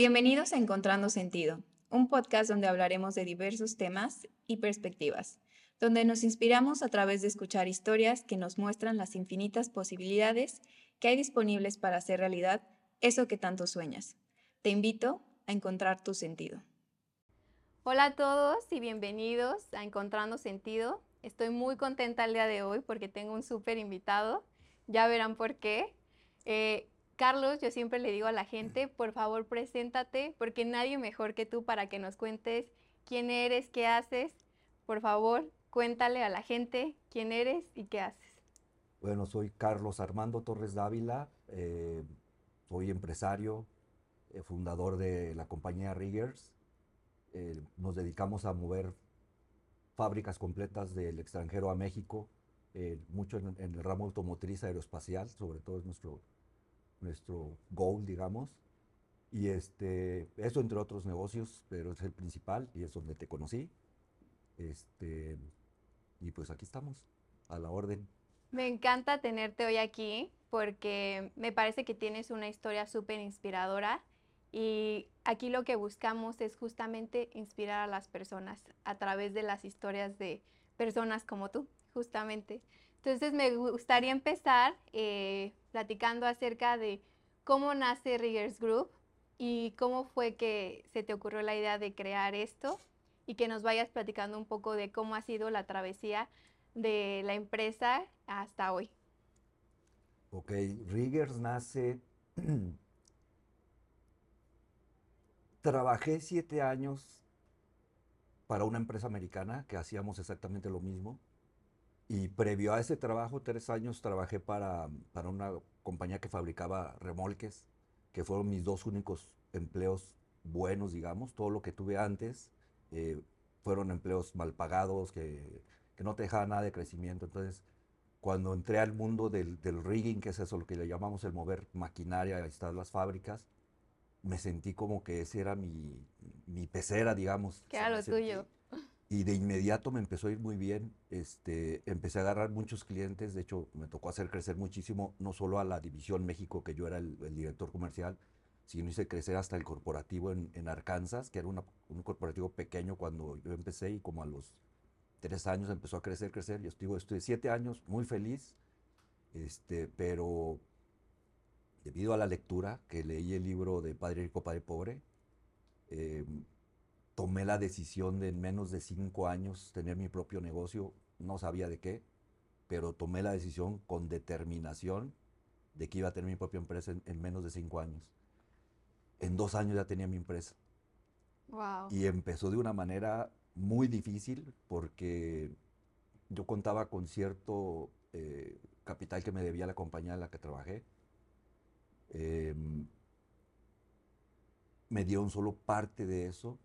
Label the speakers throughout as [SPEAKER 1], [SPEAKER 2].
[SPEAKER 1] Bienvenidos a Encontrando Sentido, un podcast donde hablaremos de diversos temas y perspectivas, donde nos inspiramos a través de escuchar historias que nos muestran las infinitas posibilidades que hay disponibles para hacer realidad eso que tanto sueñas. Te invito a encontrar tu sentido.
[SPEAKER 2] Hola a todos y bienvenidos a Encontrando Sentido. Estoy muy contenta el día de hoy porque tengo un súper invitado. Ya verán por qué. Eh, Carlos, yo siempre le digo a la gente, por favor, preséntate, porque nadie mejor que tú para que nos cuentes quién eres, qué haces. Por favor, cuéntale a la gente quién eres y qué haces.
[SPEAKER 3] Bueno, soy Carlos Armando Torres Dávila, eh, soy empresario, eh, fundador de la compañía Riggers. Eh, nos dedicamos a mover fábricas completas del extranjero a México, mucho en, en, el ramo automotriz aeroespacial, sobre todo es nuestro nuestro goal, digamos. Y este, eso entre otros negocios, pero es el principal y es donde te conocí. Este, y pues aquí estamos, a la orden.
[SPEAKER 2] Me encanta tenerte hoy aquí porque me parece que tienes una historia súper inspiradora y aquí lo que buscamos es justamente inspirar a las personas a través de las historias de personas como tú, justamente. Entonces me gustaría empezar eh, platicando acerca de cómo nace Riggers Group y cómo fue que se te ocurrió la idea de crear esto y que nos vayas platicando un poco de cómo ha sido la travesía de la empresa hasta hoy.
[SPEAKER 3] Ok, Riggers nace... Trabajé siete años para una empresa americana que hacíamos exactamente lo mismo. Y previo a ese trabajo, tres años, trabajé para, para una compañía que fabricaba remolques, que fueron mis dos únicos empleos buenos, digamos. Todo lo que tuve antes eh, fueron empleos mal pagados, que, que, no te dejaban nada de crecimiento. Entonces, cuando entré al mundo del, del, rigging, que es eso, lo que le llamamos el mover maquinaria, instalar las fábricas, me sentí como que ese era mi, mi pecera, digamos.
[SPEAKER 2] Que era lo tuyo
[SPEAKER 3] y de inmediato me empezó a ir muy bien. Este, empecé a agarrar muchos clientes, de hecho me tocó hacer crecer muchísimo, no solo a la división México, que yo era el, director comercial, sino hice crecer hasta el corporativo en, en Arkansas, que era un corporativo pequeño cuando yo empecé y como a los tres años empezó a crecer, crecer. Yo estuve, estuve siete años muy feliz, este, pero debido a la lectura, que leí el libro de Padre Rico, Padre Pobre, eh, tomé la decisión de en menos de cinco años tener mi propio negocio. No sabía de qué, pero tomé la decisión con determinación de que iba a tener mi propia empresa en, menos de cinco años. En dos años ya tenía mi empresa. Y empezó de una manera muy difícil porque yo contaba con cierto eh, capital que me debía la compañía en la que trabajé. Em, me dieron solo parte de eso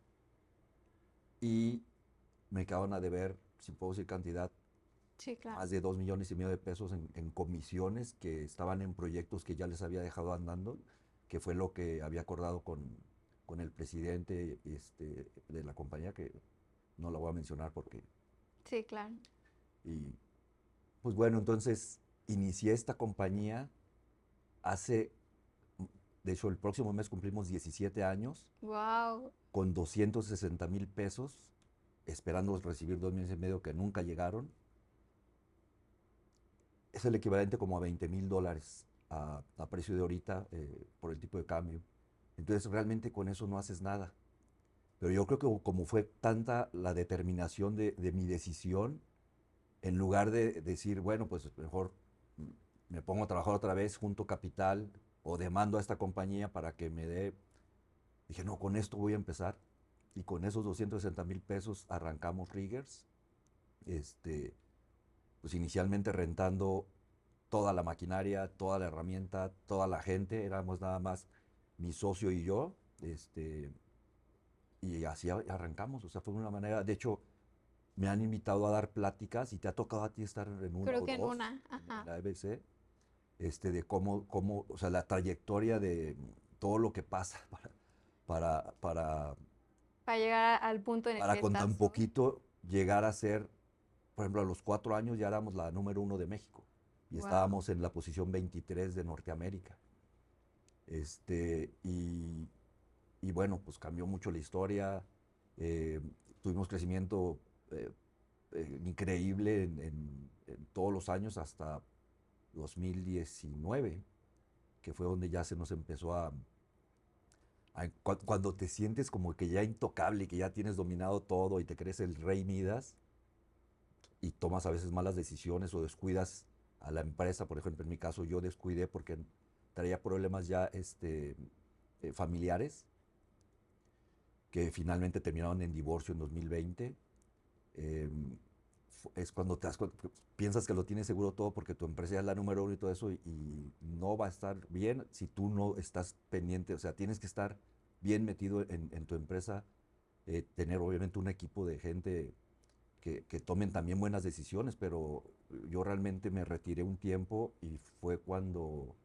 [SPEAKER 3] y me quedaron a deber, si puedo decir cantidad, más de dos millones y medio de pesos en, comisiones que estaban en proyectos que ya les había dejado andando, que fue lo que había acordado con, con el presidente este, de la compañía, que no la voy a mencionar porque...
[SPEAKER 2] Sí, claro.
[SPEAKER 3] Y pues bueno, entonces inicié esta compañía hace, de hecho el próximo mes cumplimos 17 años.
[SPEAKER 2] ¡Wow!
[SPEAKER 3] con 260 mil pesos, esperando recibir dos millones y medio que nunca llegaron. Es el equivalente como a 20 mil dólares a, precio de ahorita eh, por el tipo de cambio. Entonces realmente con eso no haces nada. Pero yo creo que como fue tanta la determinación de, de mi decisión, en lugar de decir, bueno, pues mejor me pongo a trabajar otra vez, junto capital o demando a esta compañía para que me dé Dije, no, con esto voy a empezar. Y con esos 260 mil pesos arrancamos Riggers. Este, pues inicialmente rentando toda la maquinaria, toda la herramienta, toda la gente. Éramos nada más mi socio y yo. Este, y así arrancamos. O sea, fue una manera. De hecho, me han invitado a dar pláticas y te ha tocado a ti estar en una.
[SPEAKER 2] Creo que en una, Ajá.
[SPEAKER 3] En la EBC. Este, de cómo, cómo, o sea, la trayectoria de todo lo que pasa para, para, para,
[SPEAKER 2] para llegar al punto en el
[SPEAKER 3] para con tan poquito llegar a ser, por ejemplo, a los cuatro años ya éramos la número uno de México y estábamos en la posición 23 de Norteamérica. Este, y, y bueno, pues cambió mucho la historia, eh, tuvimos crecimiento eh, eh, increíble en, todos los años hasta 2019, que fue donde ya se nos empezó a, cuando te sientes como que ya intocable, que ya tienes dominado todo y te crees el rey Midas y tomas a veces malas decisiones o descuidas a la empresa, por ejemplo, en mi caso yo descuidé porque traía problemas ya este, eh, familiares que finalmente terminaron en divorcio en 2020. Em, es cuando te das, piensas que lo tienes seguro todo porque tu empresa es la número uno y todo eso y, no va a estar bien si tú no estás pendiente, o sea, tienes que estar bien metido en, tu empresa, eh, tener obviamente un equipo de gente que, que, tomen también buenas decisiones, pero yo realmente me retiré un tiempo y fue cuando,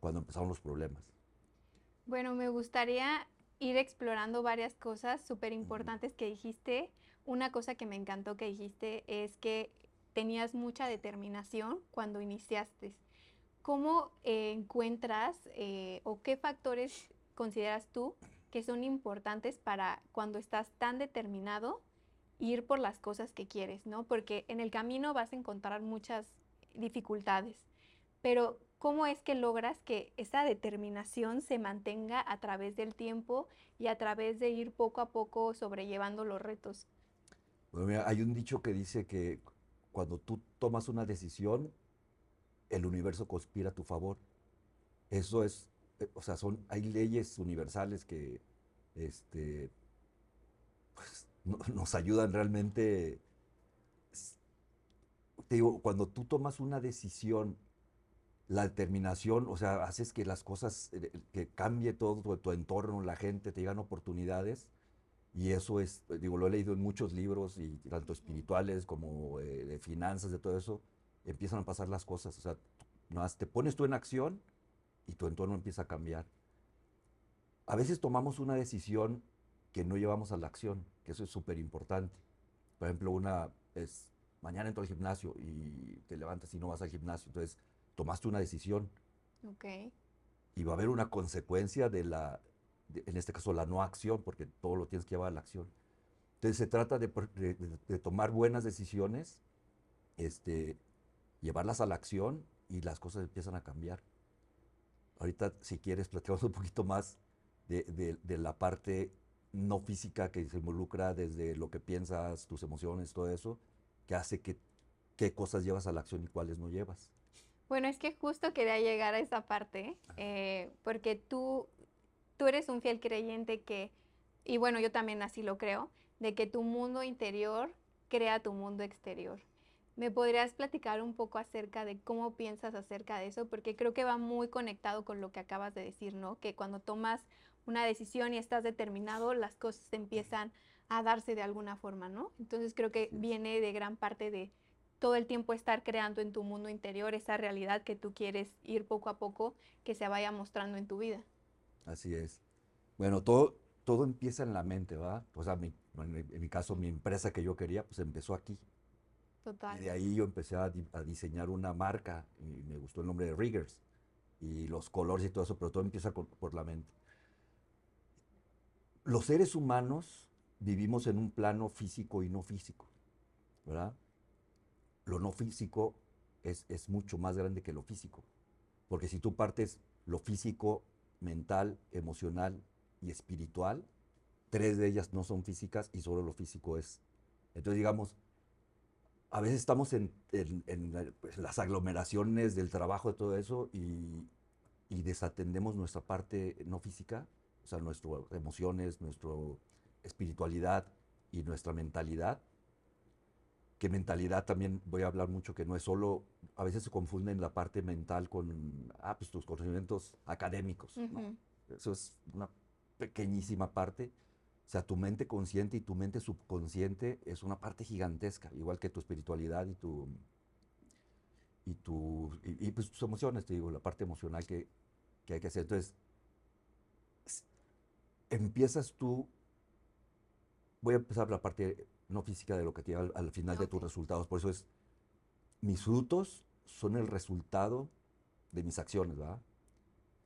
[SPEAKER 3] cuando empezaron los problemas.
[SPEAKER 2] Bueno, me gustaría ir explorando varias cosas súper importantes que dijiste. Una cosa que me encantó que dijiste es que tenías mucha determinación cuando iniciaste. ¿Cómo eh, encuentras eh, o qué factores consideras tú que son importantes para cuando estás tan determinado ir por las cosas que quieres, ¿no? Porque en el camino vas a encontrar muchas dificultades, pero ¿cómo es que logras que esa determinación se mantenga a través del tiempo y a través de ir poco a poco sobrellevando los retos?
[SPEAKER 3] Hay un dicho que dice que cuando tú tomas una decisión, el universo conspira a tu favor. Eso es, eh, o sea, son, hay leyes universales que, este, pues, nos ayudan realmente. Te digo, cuando tú tomas una decisión, la determinación, o sea, haces que las cosas, eh, que cambie todo tu, entorno, la gente, te llegan oportunidades. Y eso es, digo, lo he leído en muchos libros, y tanto espirituales como eh, de finanzas, de todo eso, empiezan a pasar las cosas. O sea, te pones tú en acción y tu entorno empieza a cambiar. A veces tomamos una decisión que no llevamos a la acción, que eso es súper importante. Por ejemplo, una es, mañana entro al gimnasio y te levantas y no vas al gimnasio, entonces tomaste una decisión.
[SPEAKER 2] Ok.
[SPEAKER 3] Y va a haber una consecuencia de la, en este caso, la no acción, porque todo lo tienes que llevar a la acción. Entonces se trata de, de, tomar buenas decisiones, este, llevarlas a la acción y las cosas empiezan a cambiar. Ahorita, si quieres, platicamos un poquito más de, de la parte no física que se involucra desde lo que piensas, tus emociones, todo eso, que hace que qué cosas llevas a la acción y cuáles no llevas.
[SPEAKER 2] Bueno, es que justo quería llegar a esa parte, eh, porque tú, tú eres un fiel creyente que, y bueno, yo también así lo creo, de que tu mundo interior crea tu mundo exterior. ¿Me podrías platicar un poco acerca de cómo piensas acerca de eso? Porque creo que va muy conectado con lo que acabas de decir, ¿no? Que cuando tomas una decisión y estás determinado, las cosas empiezan a darse de alguna forma, ¿no? Entonces creo que viene de gran parte de todo el tiempo estar creando en tu mundo interior esa realidad que tú quieres ir poco a poco que se vaya mostrando en tu vida.
[SPEAKER 3] Así es. Bueno, todo, todo empieza en la mente, ¿va? O sea, en mi caso, mi empresa que yo quería, pues empezó aquí.
[SPEAKER 2] Total.
[SPEAKER 3] Y de ahí yo empecé a, diseñar una marca y me gustó el nombre de Riggers y los colores y todo eso, pero todo empieza por la mente los seres humanos vivimos en un plano físico y no físico, ¿verdad? Lo no físico es, es, mucho más grande que lo físico, porque si tú partes lo físico, mental, emocional y espiritual, tres de ellas no son físicas y solo lo físico es. Entonces, digamos, a veces estamos en, pues, las aglomeraciones del trabajo, de todo eso, y, y desatendemos nuestra parte no física o sea, nuestras emociones, nuestra espiritualidad y nuestra mentalidad. Que mentalidad también voy a hablar mucho, que no es solo, a veces se confunden la parte mental con, ah, pues tus conocimientos académicos. Eso es una pequeñísima parte. O sea, tu mente consciente y tu mente subconsciente es una parte gigantesca, igual que tu espiritualidad y tu y, tu, y, pues tus emociones, te digo, la parte emocional que, que hay que hacer. Entonces, empiezas tú, voy a empezar la parte no física de lo que tiene al, final de tus resultados, por eso es, mis frutos son el resultado de mis acciones, ¿verdad?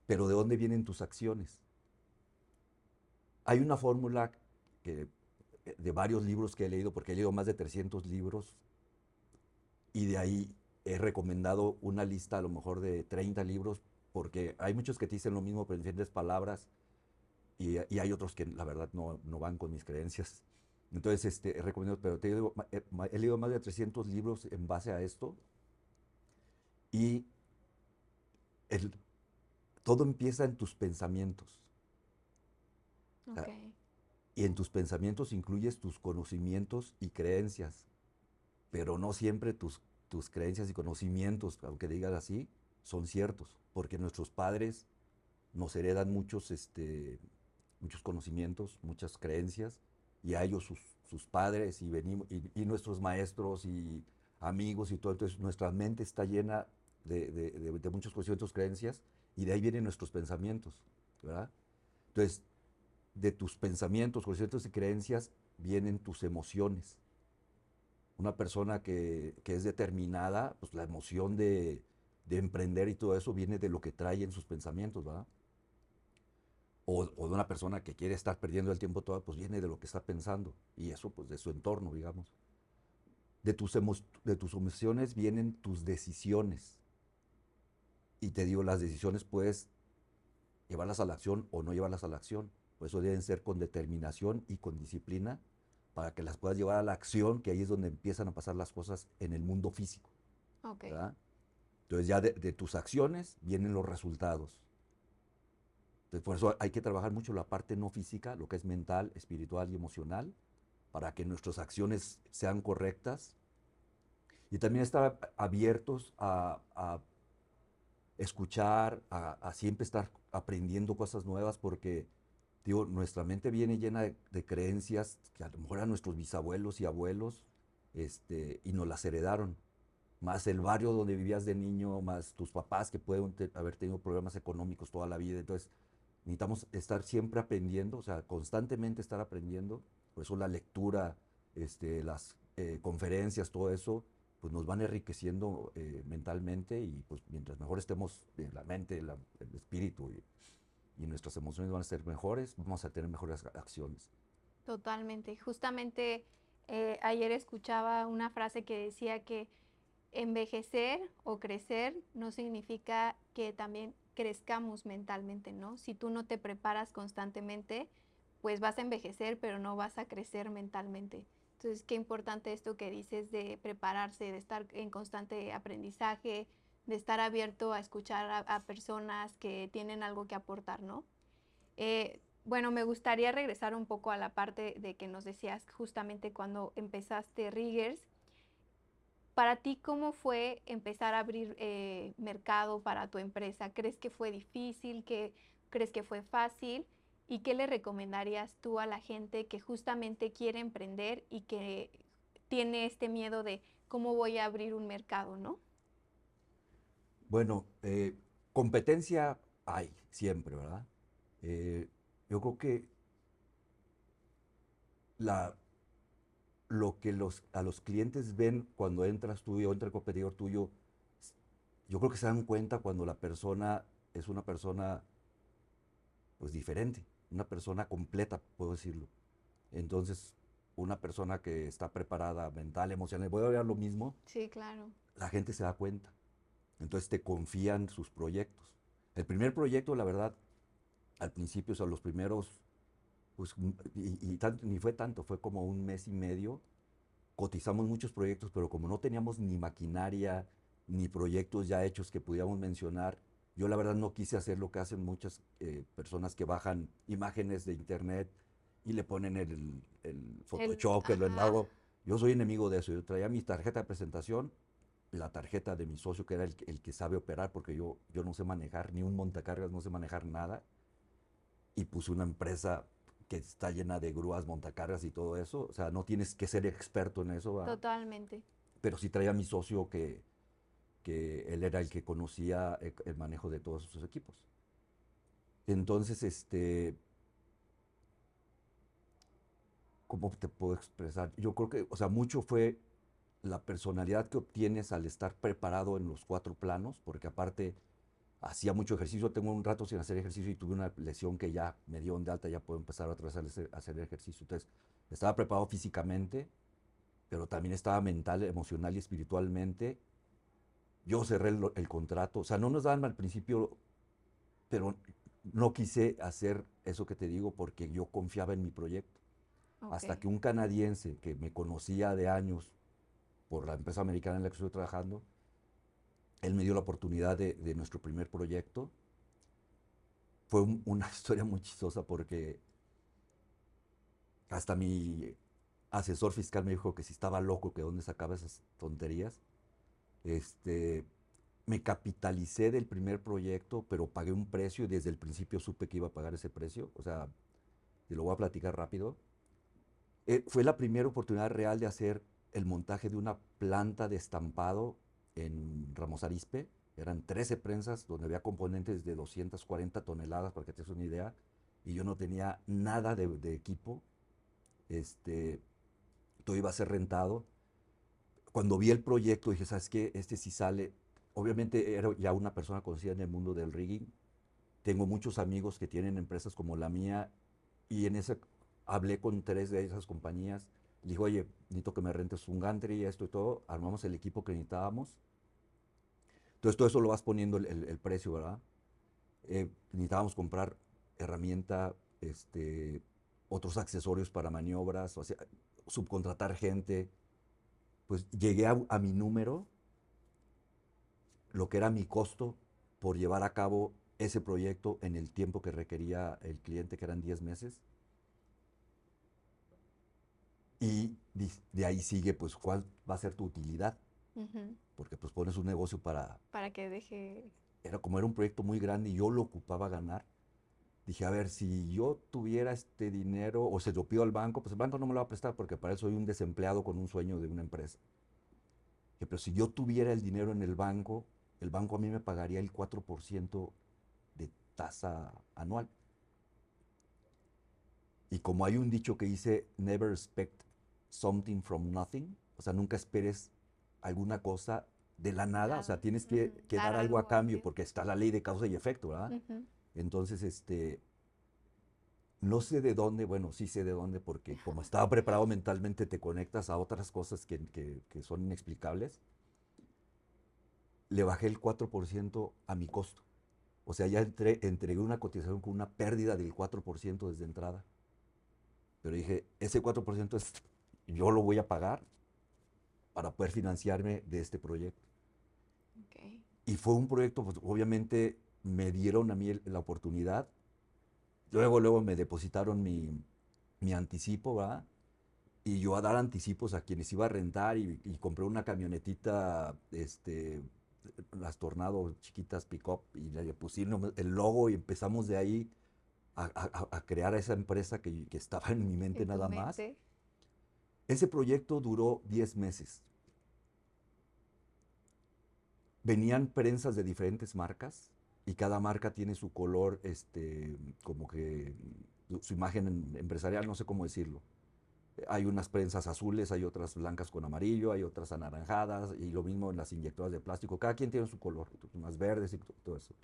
[SPEAKER 3] Pero ¿de dónde vienen tus acciones? Hay una fórmula que, eh, de varios libros que he leído, porque he leído más de 300 libros, y de ahí he recomendado una lista a lo mejor de 30 libros, porque hay muchos que te dicen lo mismo, pero en diferentes palabras, y, y hay otros que la verdad no, no, van con mis creencias. Entonces, este, he recomendado, pero te digo, he, he leído más de 300 libros en base a esto, y el, todo empieza en tus pensamientos.
[SPEAKER 2] Okay.
[SPEAKER 3] Y en tus pensamientos incluyes tus conocimientos y creencias, pero no siempre tus, tus creencias y conocimientos, aunque digas así, son ciertos, porque nuestros padres nos heredan muchos, este, muchos conocimientos, muchas creencias, y a ellos sus, padres y, venimos, y, nuestros maestros y amigos y todo. Entonces nuestra mente está llena de, de, de, muchos conocimientos, creencias, y de ahí vienen nuestros pensamientos, ¿verdad? Entonces, de tus pensamientos, conocimientos y creencias vienen tus emociones. Una persona que, que es determinada, pues la emoción de, de, emprender y todo eso viene de lo que trae en sus pensamientos, ¿verdad? O, o, de una persona que quiere estar perdiendo el tiempo todo, pues viene de lo que está pensando. Y eso, pues, de su entorno, digamos. De tus, emo de tus emociones vienen tus decisiones. Y te digo, las decisiones puedes llevarlas a la acción o no llevarlas a la acción. Por eso deben ser con determinación y con disciplina para que las puedas llevar a la acción, que ahí es donde empiezan a pasar las cosas en el mundo físico.
[SPEAKER 2] Okay.
[SPEAKER 3] Entonces ya de, de, tus acciones vienen los resultados. Entonces por eso hay que trabajar mucho la parte no física, lo que es mental, espiritual y emocional, para que nuestras acciones sean correctas. Y también estar abiertos a, a escuchar, a, a, siempre estar aprendiendo cosas nuevas, porque digo, nuestra mente viene llena de, de, creencias que a lo mejor eran nuestros bisabuelos y abuelos este, y nos las heredaron. Más el barrio donde vivías de niño, más tus papás que pueden haber tenido problemas económicos toda la vida. Entonces, necesitamos estar siempre aprendiendo, o sea, constantemente estar aprendiendo. Por eso la lectura, este, las eh, conferencias, todo eso, pues nos van enriqueciendo eh, mentalmente y pues mientras mejor estemos en la mente, la, el espíritu y, y, nuestras emociones van a ser mejores, vamos a tener mejores acciones.
[SPEAKER 2] Totalmente. Justamente eh, ayer escuchaba una frase que decía que envejecer o crecer no significa que también crezcamos mentalmente, ¿no? Si tú no te preparas constantemente, pues vas a envejecer, pero no vas a crecer mentalmente. Entonces, qué importante esto que dices de prepararse, de estar en constante aprendizaje, de estar abierto a escuchar a, personas que tienen algo que aportar, ¿no? Eh, bueno, me gustaría regresar un poco a la parte de que nos decías justamente cuando empezaste Riggers. Para ti, ¿cómo fue empezar a abrir eh, mercado para tu empresa? ¿Crees que fue difícil? ¿Qué, ¿Crees que fue fácil? ¿Y qué le recomendarías tú a la gente que justamente quiere emprender y que tiene este miedo de cómo voy a abrir un mercado, no?
[SPEAKER 3] Bueno, eh, competencia hay siempre, ¿verdad? Eh, yo creo que la, lo que los, a los clientes ven cuando entras tú o entra el competidor tuyo, yo creo que se dan cuenta cuando la persona es una persona pues diferente, una persona completa, puedo decirlo. Entonces, una persona que está preparada mental, emocional, voy a hablar lo mismo.
[SPEAKER 2] Sí, claro.
[SPEAKER 3] La gente se da cuenta. Entonces te confían sus proyectos. El primer proyecto, la verdad, al principio, o sea, los primeros, pues, y, y tanto, ni fue tanto, fue como un mes y medio. Cotizamos muchos proyectos, pero como no teníamos ni maquinaria, ni proyectos ya hechos que pudiéramos mencionar, yo la verdad no quise hacer lo que hacen muchas eh, personas que bajan imágenes de internet y le ponen el, el Photoshop, el, que lo hago. Yo soy enemigo de eso. Yo traía mi tarjeta de presentación, la tarjeta de mi socio, que era el, el, que sabe operar, porque yo, yo no sé manejar, ni un montacargas, no sé manejar nada. Y puse una empresa que está llena de grúas, montacargas y todo eso. O sea, no tienes que ser experto en eso. ¿verdad?
[SPEAKER 2] Totalmente.
[SPEAKER 3] Pero sí traía mi socio que, que él era el que conocía el manejo de todos sus equipos. Entonces, este, ¿cómo te puedo expresar? Yo creo que, o sea, mucho fue la personalidad que obtienes al estar preparado en los cuatro planos, porque aparte hacía mucho ejercicio, tengo un rato sin hacer ejercicio y tuve una lesión que ya me dio de alta, ya puedo empezar otra vez a hacer, a hacer ejercicio. Entonces, estaba preparado físicamente, pero también estaba mental, emocional y espiritualmente. Yo cerré el, el contrato, o sea, no nos daban al principio, pero no quise hacer eso que te digo porque yo confiaba en mi proyecto. Hasta
[SPEAKER 2] Ok.
[SPEAKER 3] que un canadiense que me conocía de años por la empresa americana en la que estoy trabajando, él me dio la oportunidad de, nuestro primer proyecto. Fue un- una historia muy chistosa porque hasta mi asesor fiscal me dijo que si estaba loco, que dónde sacaba esas tonterías. Este, me capitalicé del primer proyecto, pero pagué un precio y desde el principio supe que iba a pagar ese precio. O sea, te lo voy a platicar rápido. Eh, fue la primera oportunidad real de hacer el montaje de una planta de estampado en Ramos Arizpe. Eran 13 prensas donde había componentes de 240 toneladas, para que te des una idea. Y yo no tenía nada de, de equipo. Este, todo iba a ser rentado. Cuando vi el proyecto dije, ¿sabes qué? Este sí sale. Obviamente era ya una persona conocida en el mundo del rigging. Tengo muchos amigos que tienen empresas como la mía y en ese hablé con tres de esas compañías. Le dije, oye, necesito que me rentes un gantry esto y todo. Armamos el equipo que necesitábamos. Entonces todo eso lo vas poniendo el, el- el precio, ¿verdad? Eh, necesitábamos comprar herramienta, este, otros accesorios para maniobras, o sea, subcontratar gente. Pues llegué a, a mi número, lo que era mi costo por llevar a cabo ese proyecto en el tiempo que requería el cliente, que eran 10 meses. Y de ahí sigue, pues, cuál va a ser tu utilidad,
[SPEAKER 2] Ujú.
[SPEAKER 3] porque pues pones un negocio para,
[SPEAKER 2] Para que deje.
[SPEAKER 3] era como era un proyecto muy grande y yo lo ocupaba ganar. Dije, a ver, si yo tuviera este dinero o se lo pido al banco, pues el banco no me lo va a prestar porque para eso soy un desempleado con un sueño de una empresa. Dije, pero si yo tuviera el dinero en el banco, el banco a mí me pagaría el 4% de tasa anual. Y como hay un dicho que dice, never expect something from nothing, o sea, nunca esperes alguna cosa de la nada, o sea, tienes que,
[SPEAKER 2] Ujú.
[SPEAKER 3] que
[SPEAKER 2] Dar
[SPEAKER 3] dar algo a
[SPEAKER 2] algo a
[SPEAKER 3] cambio, porque está la ley de causa y efecto, ¿verdad?
[SPEAKER 2] Ujú.
[SPEAKER 3] Entonces, este, no sé de dónde, bueno, sí sé de dónde, porque como estaba preparado mentalmente, te conectas a otras cosas que, que- que son inexplicables. Le bajé el 4% a mi costo. O sea, ya entré, entregué una cotización con una pérdida del 4% desde entrada. Pero dije, ese 4% es, yo lo voy a pagar para poder financiarme de este proyecto.
[SPEAKER 2] Ok.
[SPEAKER 3] Y fue un proyecto, pues obviamente me dieron a mí el- la oportunidad. Luego, luego me depositaron mi, mi anticipo, ¿verdad? Y yo a dar anticipos a quienes iba a rentar y, y compré una camionetita, este, las Tornado chiquitas pick-up y le pusieron el logo y empezamos de ahí a, a- a crear esa empresa que, que estaba en mi mente
[SPEAKER 2] En
[SPEAKER 3] nada más.
[SPEAKER 2] mente.
[SPEAKER 3] Ese proyecto duró 10 meses. Venían prensas de diferentes marcas y cada marca tiene su color, este, como que su imagen em- empresarial, no sé cómo decirlo. Hay unas prensas azules, hay otras blancas con amarillo, hay otras anaranjadas y lo mismo en las inyectoras de plástico. Cada quien tiene su color, unas verdes y to- todo eso.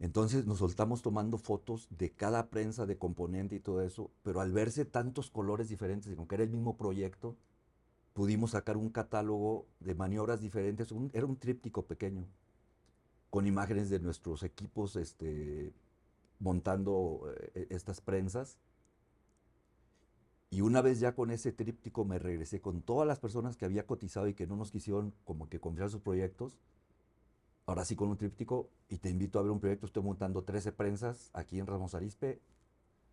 [SPEAKER 3] Entonces nos soltamos tomando fotos de cada prensa, de componente y todo eso, pero al verse tantos colores diferentes, y aunque era el mismo proyecto, pudimos sacar un catálogo de maniobras diferentes, un- era un tríptico pequeño, con imágenes de nuestros equipos este, montando eh, estas prensas. Y una vez ya con ese tríptico me regresé con todas las personas que había cotizado y que no nos quisieron como que confiar sus proyectos. Ahora sí con un tríptico y te invito a ver un proyecto. Estoy montando 13 prensas aquí en Ramos Arizpe.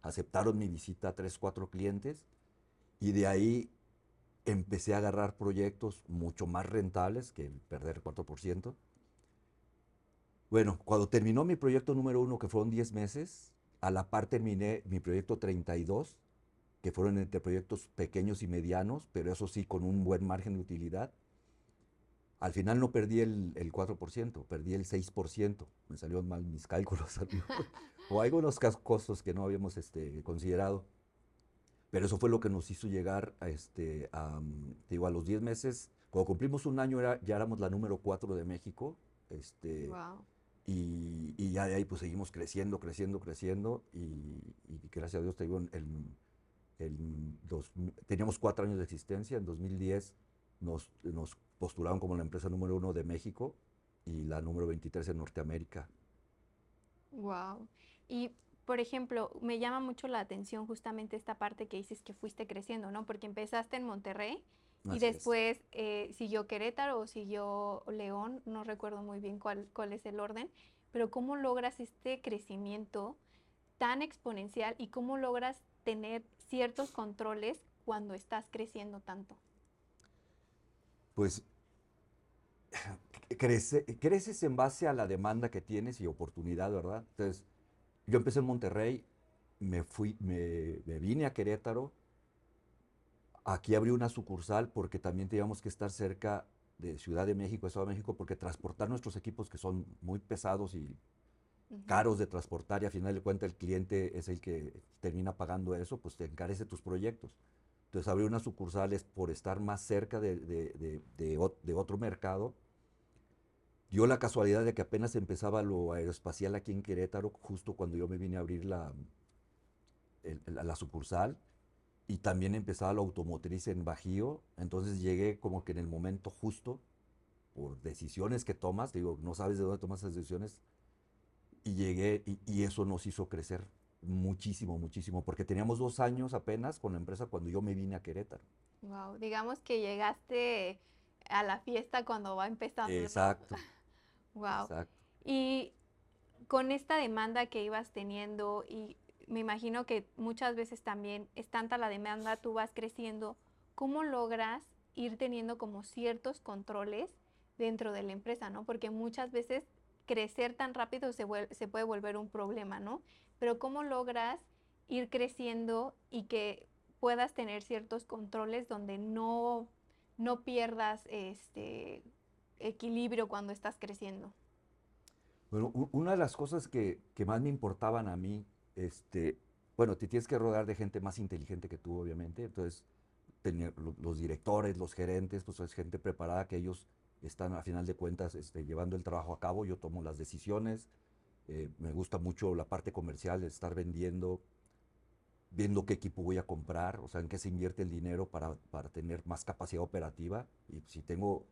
[SPEAKER 3] Aceptaron mi visita a 3, 4 clientes y de ahí empecé a agarrar proyectos mucho más rentables que perder el 4%. Bueno, cuando terminó mi proyecto número uno, que fueron 10 meses, a la par terminé mi proyecto 32, que fueron entre proyectos pequeños y medianos, pero eso sí, con un buen margen de utilidad. Al final no perdí el, el 4%, perdí el 6%. Me salieron mal mis cálculos. o algunos costos que no habíamos este, considerado. Pero eso fue lo que nos hizo llegar a, este, a, mm, te digo, a los 10 meses. Cuando cumplimos un año era, ya éramos la número 4 de México. Este,
[SPEAKER 2] Wow.
[SPEAKER 3] Y, y ya de ahí pues seguimos creciendo, creciendo, creciendo y, y gracias a Dios te digo, en, en- en dos- teníamos cuatro años de existencia, en 2010 nos, nos postularon como la empresa número uno de México y la número 23 en Norteamérica.
[SPEAKER 2] Wow. Y, por ejemplo, me llama mucho la atención justamente esta parte que dices que fuiste creciendo, ¿no? Porque empezaste en Monterrey y
[SPEAKER 3] Así
[SPEAKER 2] después eh, siguió Querétaro o siguió León, no recuerdo muy bien cuál, cuál es el orden, pero ¿cómo logras este crecimiento tan exponencial y cómo logras tener ciertos controles cuando estás creciendo tanto?
[SPEAKER 3] Pues crece- creces en base a la demanda que tienes y oportunidad, ¿verdad? Entonces, yo empecé en Monterrey, me fui, me, me vine a Querétaro, aquí abrí una sucursal porque también teníamos que estar cerca de Ciudad de México, Estado de México, porque transportar nuestros equipos que son muy pesados y caros de transportar y a final de cuentas el cliente es el que termina pagando eso, pues te encarece tus proyectos. Entonces abrir una sucursal es por estar más cerca de, de- de- de ot- de otro mercado. Dio la casualidad de que apenas empezaba lo aeroespacial aquí en Querétaro, justo cuando yo me vine a abrir la, la, la sucursal, y también empezaba lo automotriz en Bajío, entonces llegué como que en el momento justo, por decisiones que tomas, digo, no sabes de dónde tomas esas decisiones, y llegué y eso nos hizo crecer muchísimo, muchísimo, porque teníamos dos años apenas con la empresa cuando yo me vine a Querétaro.
[SPEAKER 2] Wow, digamos que llegaste a la fiesta cuando va empezando, ¿no?
[SPEAKER 3] Exacto,
[SPEAKER 2] Wow.
[SPEAKER 3] exacto.
[SPEAKER 2] Y con esta demanda que ibas teniendo, y me imagino que muchas veces también es tanta la demanda, tú vas creciendo, ¿cómo logras ir teniendo como ciertos controles dentro de la empresa, ¿no? Porque muchas veces crecer tan rápido se puede volver un problema, ¿no? Pero ¿cómo logras ir creciendo y que puedas tener ciertos controles donde no, no pierdas este equilibrio cuando estás creciendo?
[SPEAKER 3] Bueno, una de las cosas que, más me importaban a mí, este, bueno, te tienes que rodear de gente más inteligente que tú, obviamente. Entonces, los directores, los gerentes, pues es gente preparada que ellos están a final de cuentas este, llevando el trabajo a cabo. Yo tomo las decisiones. Eh, me gusta mucho la parte comercial, estar vendiendo, viendo qué equipo voy a comprar, o sea, en qué se invierte el dinero para, para tener más capacidad operativa. Y si tengo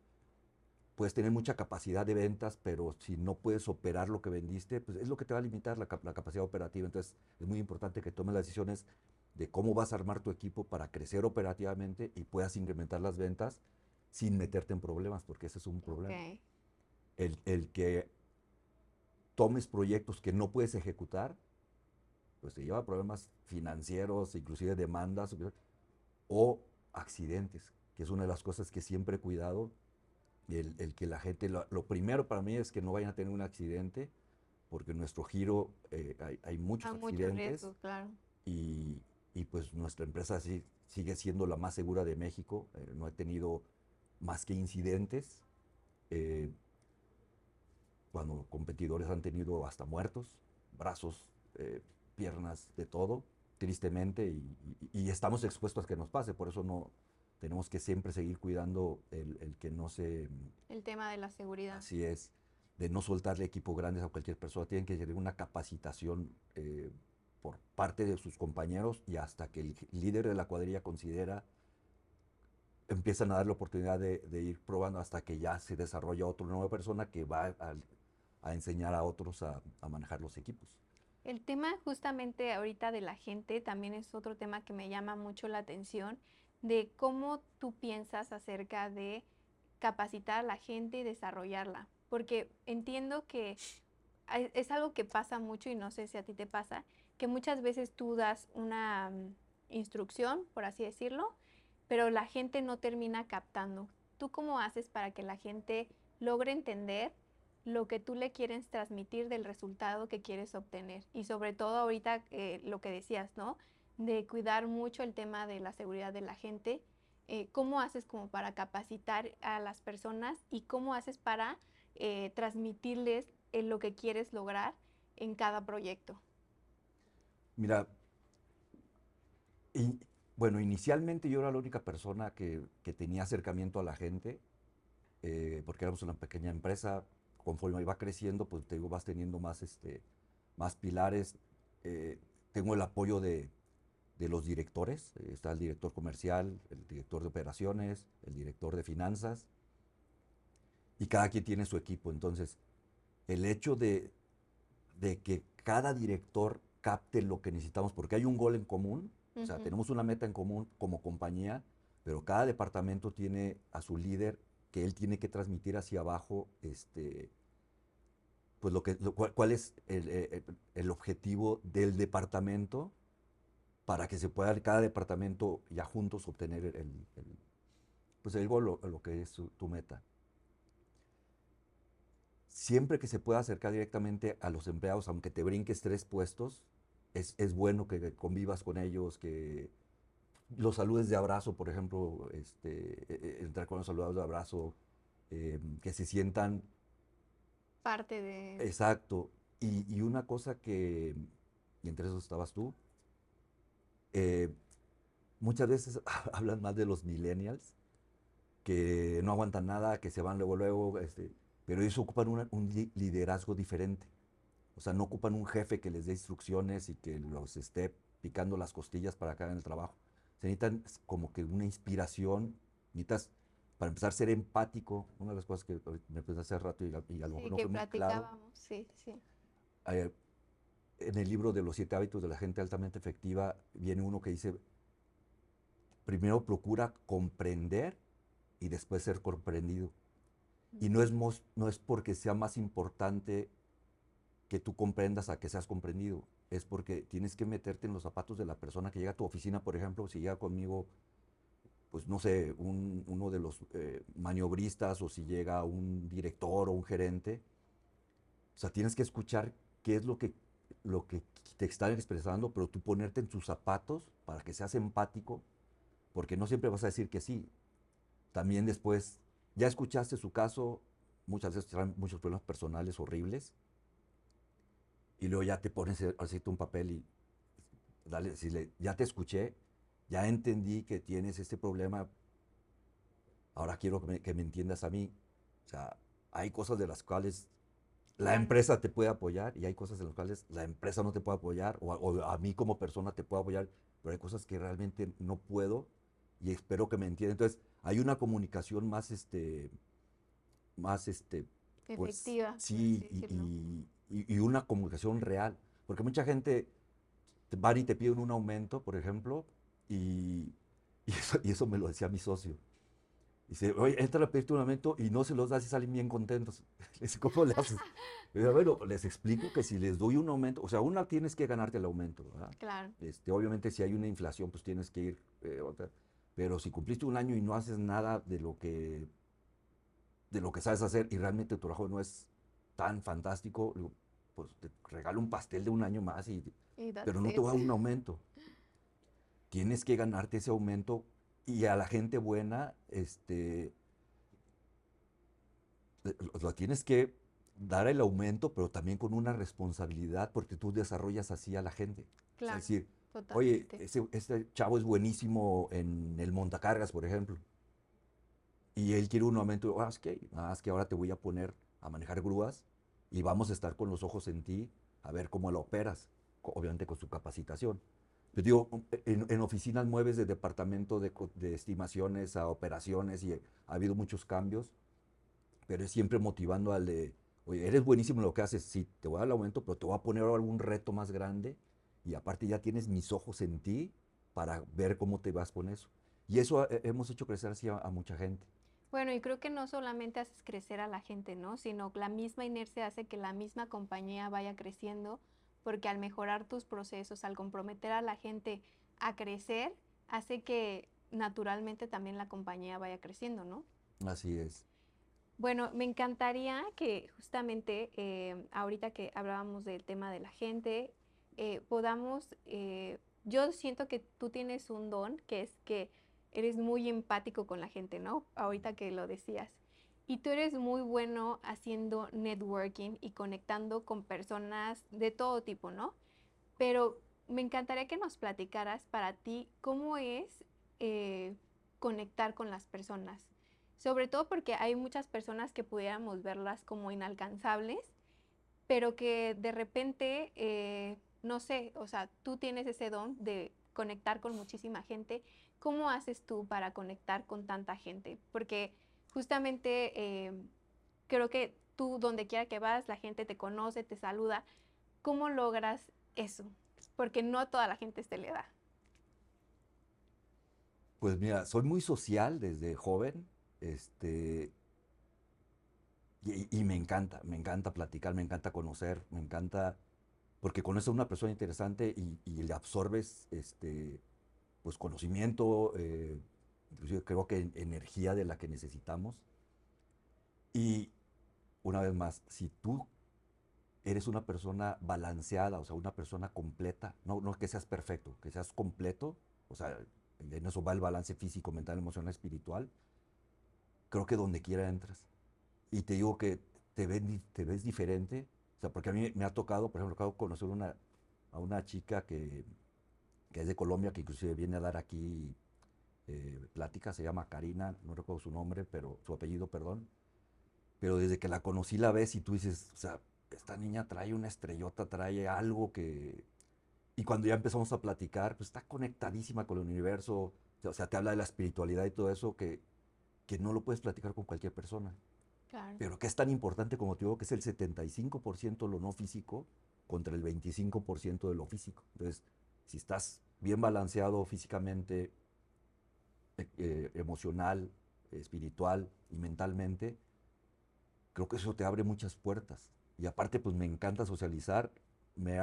[SPEAKER 3] puedes tener mucha capacidad de ventas, pero si no puedes operar lo que vendiste, pues es lo que te va a limitar la, la capacidad operativa. Entonces, es muy importante que tomes las decisiones de cómo vas a armar tu equipo para crecer operativamente y puedas incrementar las ventas sin meterte en problemas, porque ese es un problema. El, el que tomes proyectos que no puedes ejecutar, pues te lleva a problemas financieros, inclusive demandas o accidentes, que es una de las cosas que siempre he cuidado. El, el que la gente, lo, lo primero para mí es que no vayan a tener un accidente, porque en nuestro giro eh, hay, hay muchos
[SPEAKER 2] Hay muchos
[SPEAKER 3] accidentes
[SPEAKER 2] riesgos, claro.
[SPEAKER 3] y, y, pues nuestra empresa sí- sigue siendo la más segura de México. eh, no he tenido más que incidentes. eh, cuando competidores han tenido hasta muertos, brazos, eh, piernas, de todo, tristemente, y, y- y estamos expuestos a que nos pase. Por eso no tenemos que siempre seguir cuidando el, el que no se
[SPEAKER 2] El tema de la seguridad.
[SPEAKER 3] Así es, de no soltarle equipo grandes a cualquier persona. Tienen que tener una capacitación eh, por parte de sus compañeros y hasta que el líder de la cuadrilla considera, empiezan a dar la oportunidad de, de ir probando hasta que ya se desarrolla otra nueva persona que va a, a enseñar a otros a, manejar los equipos.
[SPEAKER 2] El tema justamente ahorita de la gente también es otro tema que me llama mucho la atención, de cómo tú piensas acerca de capacitar a la gente y desarrollarla. Porque entiendo que es algo que pasa mucho y no sé si a ti te pasa, que muchas veces tú das una mm, instrucción, por así decirlo, pero la gente no termina captando. ¿Tú cómo haces para que la gente logre entender lo que tú le quieres transmitir del resultado que quieres obtener? Y sobre todo ahorita eh, lo que decías, ¿no? De cuidar mucho el tema de la seguridad de la gente. eh, ¿cómo haces como para capacitar a las personas y cómo haces para eh, transmitirles lo que quieres lograr en cada proyecto?
[SPEAKER 3] Mira, bueno, inicialmente yo era la única persona que, que tenía acercamiento a la gente, porque éramos una pequeña empresa, conforme va creciendo, pues te digo, vas teniendo más, este, más pilares. Eh, tengo el apoyo de, de los directores. eh, Está el director comercial, el director de operaciones, el director de finanzas. Y cada quien tiene su equipo. Entonces, el hecho de, de que cada director capte lo que necesitamos, porque hay un gol en común, o sea, tenemos una meta en común como compañía, pero cada departamento tiene a su líder que él tiene que transmitir hacia abajo, este, pues lo que, cuál, es el, el- objetivo del departamento para que se pueda cada departamento ya juntos obtener el, el- pues lo, lo que es su- tu meta. Siempre que se pueda acercar directamente a los empleados, aunque te brinques tres puestos, es, es bueno que convivas con ellos, que los saludes de abrazo, por ejemplo, este, e- e- entrar con los saludos de abrazo, eh, que se sientan
[SPEAKER 2] Parte de...
[SPEAKER 3] Exacto. Y, y una cosa que, y entre esos estabas tú, eh, muchas veces hablan más de los millennials, que no aguantan nada, que se van luego, luego, este, pero ellos ocupan una- un li- liderazgo diferente. O sea, no ocupan un jefe que les dé instrucciones y que los esté picando las costillas para que hagan el trabajo. Se necesitan como que una inspiración, necesitas, para empezar, a ser empático. Una de las cosas que me pensé hace rato y a, y a lo
[SPEAKER 2] Sí,
[SPEAKER 3] mejor no
[SPEAKER 2] que
[SPEAKER 3] fue muy claro
[SPEAKER 2] sí, sí.
[SPEAKER 3] eh, en el libro de los siete hábitos de la gente altamente efectiva viene uno que dice, primero procura comprender y después ser comprendido. Y no es, mos- no es porque sea más importante que tú comprendas a que seas comprendido, es porque tienes que meterte en los zapatos de la persona que llega a tu oficina, por ejemplo, si llega conmigo, pues no sé, un- uno de los eh, maniobristas o si llega un director o un gerente, o sea, tienes que escuchar qué es lo que, lo que te están expresando, pero tú ponerte en sus zapatos para que seas empático, porque no siempre vas a decir que sí. También después, ya escuchaste su caso, muchas veces traen muchos problemas personales horribles, y luego ya te pones a hacerte un papel y dale, decirle, ya te escuché, ya entendí que tienes este problema, ahora quiero que me, que me entiendas a mí. O sea, hay cosas de las cuales la empresa te puede apoyar y hay cosas en las cuales la empresa no te puede apoyar o, a- o a mí como persona te puedo apoyar, pero hay cosas que realmente no puedo y espero que me entiendan. Entonces, hay una comunicación más, este, más, este,
[SPEAKER 2] Efectiva. por
[SPEAKER 3] sí, y, y- y- una comunicación real. Porque mucha gente te van y te piden un aumento, por ejemplo, y, y eso, y eso me lo decía mi socio. Dice, oye, entra a pedirte un aumento y no se los das y salen bien contentos. Le dice, ¿cómo le haces? Le digo, bueno, les explico que si les doy un aumento, o sea, una tienes que ganarte el aumento, ¿verdad?
[SPEAKER 2] Claro.
[SPEAKER 3] Este, obviamente si hay una inflación, pues tienes que ir eh, otra. Pero si cumpliste un año y no haces nada de lo que de lo que sabes hacer y realmente tu trabajo no es tan fantástico, pues te regalo un pastel de un año más y
[SPEAKER 2] Y
[SPEAKER 3] pero no te va a dar un aumento. Tienes que ganarte ese aumento y a la gente buena, este, le- lo, tienes que dar el aumento, pero también con una responsabilidad porque tú desarrollas así a la gente. O sea,
[SPEAKER 2] Claro,
[SPEAKER 3] decir, Oye,
[SPEAKER 2] totalmente.
[SPEAKER 3] ese, ese chavo es buenísimo en el montacargas, por ejemplo. Y él quiere un aumento. Ah, es que, ah, es que ahora te voy a poner a manejar grúas y vamos a estar con los ojos en ti a ver cómo lo operas, obviamente con su capacitación. Pero digo, en, en oficinas mueves de departamento de, de estimaciones a operaciones y ha habido muchos cambios, pero es siempre motivando al de, oye, eres buenísimo en lo que haces, sí, te voy a dar el aumento, pero te voy a poner algún reto más grande y aparte ya tienes mis ojos en ti para ver cómo te vas con eso. Y eso eh, hemos hecho crecer así a, a mucha gente.
[SPEAKER 2] Bueno, y creo que no solamente haces crecer a la gente, ¿no? Sino la misma inercia hace que la misma compañía vaya creciendo, porque al mejorar tus procesos, al comprometer a la gente a crecer, hace que naturalmente también la compañía vaya creciendo, ¿no?
[SPEAKER 3] Así es.
[SPEAKER 2] Bueno, me encantaría que justamente eh, ahorita que hablábamos del tema de la gente, eh, podamos, eh, yo siento que tú tienes un don, que es que eres muy empático con la gente, ¿no? Ahorita que lo decías. Y tú eres muy bueno haciendo networking y conectando con personas de todo tipo, ¿no? Pero me encantaría que nos platicaras para ti cómo es eh, conectar con las personas sobre todo porque hay muchas personas que pudiéramos verlas como inalcanzables, pero que de repente, eh, no sé, o sea, tú tienes ese don de conectar con muchísima gente. ¿Cómo haces tú para conectar con tanta gente? Porque justamente eh, creo que tú, donde quiera que vas, la gente te conoce, te saluda. ¿Cómo logras eso? Porque no toda la gente se le da.
[SPEAKER 3] Pues mira, soy muy social desde joven. Este, y, me encanta, me encanta platicar, me encanta conocer, me encanta, porque conoces a una persona interesante y, le absorbes este, pues conocimiento, eh, creo que energía de la que necesitamos. Y una vez más, si tú eres una persona balanceada, o sea, una persona completa, no, no que seas perfecto, que seas completo, o sea, en eso va el balance físico, mental, emocional, espiritual, creo que donde quiera entras. Y te digo que te, te ves diferente, o sea, porque a mí me ha tocado, por ejemplo, acabo de conocer una, a una chica que, que, es de Colombia, que inclusive viene a dar aquí eh, plática, se llama Karina, no recuerdo su nombre, pero su apellido, perdón. Pero desde que la conocí la ves y tú dices, o sea, esta niña trae una estrellota, trae algo que... Y cuando ya empezamos a platicar, pues está conectadísima con el universo, o sea, te habla de la espiritualidad y todo eso que que no lo puedes platicar con cualquier persona. Pero que es tan importante como te digo, que es el 75% lo no físico contra el 25% de lo físico. Entonces, si estás bien balanceado físicamente, e, eh, emocional, espiritual y mentalmente, creo que eso te abre muchas puertas. Y aparte, pues me encanta socializar. Me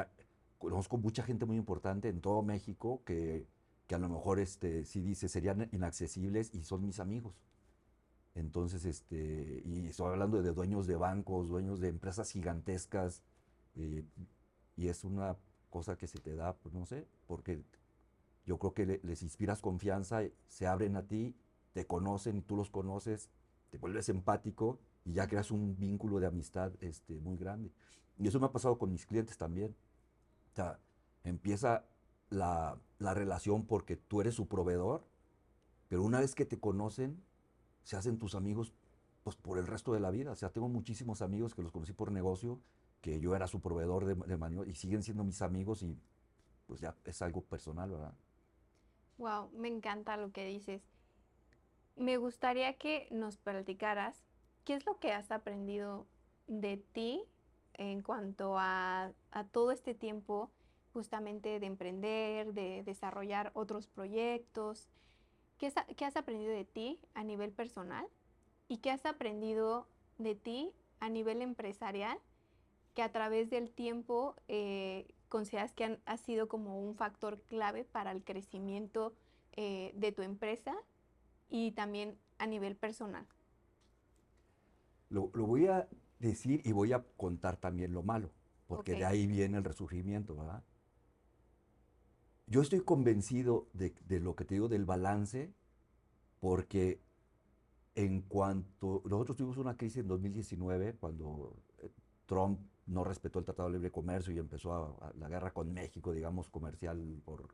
[SPEAKER 3] conozco mucha gente muy importante en todo México que, que a lo mejor este, sí dice serían inaccesibles y son mis amigos. Entonces, este, y estoy hablando de dueños de bancos, dueños de empresas gigantescas, eh, y es una cosa que se te da, pues no sé, porque yo creo que les inspiras confianza, se abren a ti, te conocen, tú los conoces, te vuelves empático y ya creas un vínculo de amistad este, muy grande. Y eso me ha pasado con mis clientes también. O sea, empieza la, la relación porque tú eres su proveedor, pero una vez que te conocen, se hacen tus amigos pues, por el resto de la vida. O sea, tengo muchísimos amigos que los conocí por negocio, que yo era su proveedor de, de y siguen siendo mis amigos y pues ya es algo personal, ¿verdad?
[SPEAKER 2] Wow, me encanta lo que dices. Me gustaría que nos platicaras qué es lo que has aprendido de ti en cuanto a, a todo este tiempo justamente de emprender, de desarrollar otros proyectos, ¿Qué, has aprendido de ti a nivel personal y qué has aprendido de ti a nivel empresarial que a través del tiempo eh, consideras que ha sido como un factor clave para el crecimiento eh, de tu empresa y también a nivel personal?
[SPEAKER 3] Lo, voy a decir y voy a contar también lo malo, porque de ahí viene el resurgimiento, ¿verdad? Yo estoy convencido de, lo que te digo del balance, porque en cuanto nosotros tuvimos una crisis en 2019, cuando eh, Trump no respetó el Tratado de Libre Comercio y empezó la guerra con México, digamos, comercial, por,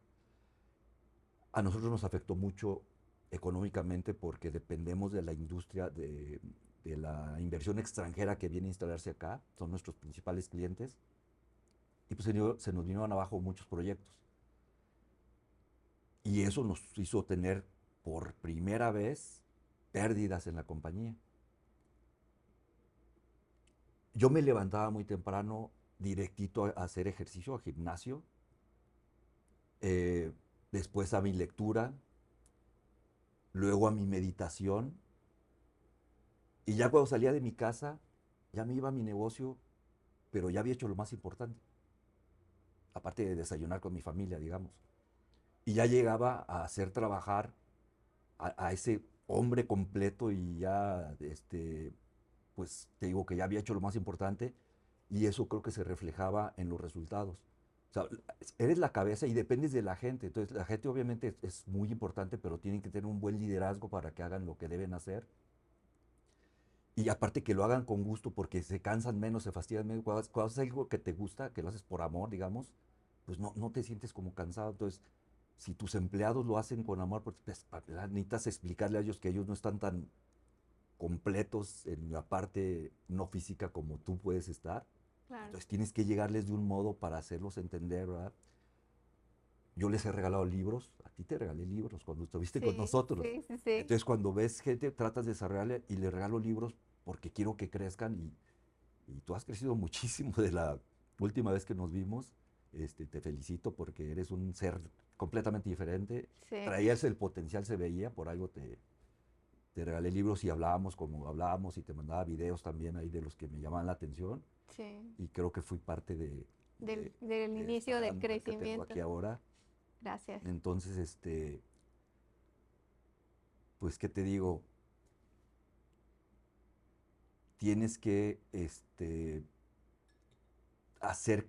[SPEAKER 3] a nosotros nos afectó mucho económicamente porque dependemos de la industria, de, de la inversión extranjera que viene a instalarse acá, son nuestros principales clientes, y pues se nos vinieron abajo muchos proyectos. Y eso nos hizo tener por primera vez pérdidas en la compañía. Yo me levantaba muy temprano, directito a hacer ejercicio, a gimnasio, eh, después a mi lectura, luego a mi meditación, y ya cuando salía de mi casa, ya me iba a mi negocio, pero ya había hecho lo más importante, aparte de desayunar con mi familia, digamos. Y ya llegaba a hacer trabajar a, ese hombre completo y ya, este, pues te digo que ya había hecho lo más importante y eso creo que se reflejaba en los resultados. O sea, eres la cabeza y dependes de la gente. Entonces, la gente obviamente es muy importante, pero tienen que tener un buen liderazgo para que hagan lo que deben hacer. Y aparte que lo hagan con gusto porque se cansan menos, se fastidian menos. Cuando, cuando haces algo que te gusta, que lo haces por amor, digamos, pues no, no te sientes como cansado. Entonces, si tus empleados lo hacen con amor, pues, pues necesitas explicarle a ellos que ellos no están tan, completos en la parte no física como tú puedes estar.
[SPEAKER 2] Claro.
[SPEAKER 3] Entonces tienes que llegarles de un modo para hacerlos entender, ¿verdad? Yo les he regalado libros, a ti te regalé libros cuando estuviste con
[SPEAKER 2] Sí,
[SPEAKER 3] nosotros.
[SPEAKER 2] Sí, sí.
[SPEAKER 3] Entonces cuando ves gente, tratas de desarrollarle y le regalo libros porque quiero que crezcan y, y tú has crecido muchísimo de la última vez que nos vimos. Este, te felicito porque eres un ser completamente diferente. Traías el potencial, se veía, por algo te, te regalé libros y hablábamos como hablábamos y te mandaba videos también ahí de los que me llamaban la atención
[SPEAKER 2] sí.
[SPEAKER 3] y creo que fui parte de,
[SPEAKER 2] Del,
[SPEAKER 3] de-
[SPEAKER 2] del
[SPEAKER 3] de
[SPEAKER 2] inicio del
[SPEAKER 3] mujer que tengo
[SPEAKER 2] crecimiento.
[SPEAKER 3] aquí ahora.
[SPEAKER 2] Gracias.
[SPEAKER 3] Entonces, este, pues, ¿qué te digo? Tienes que, este, hacer,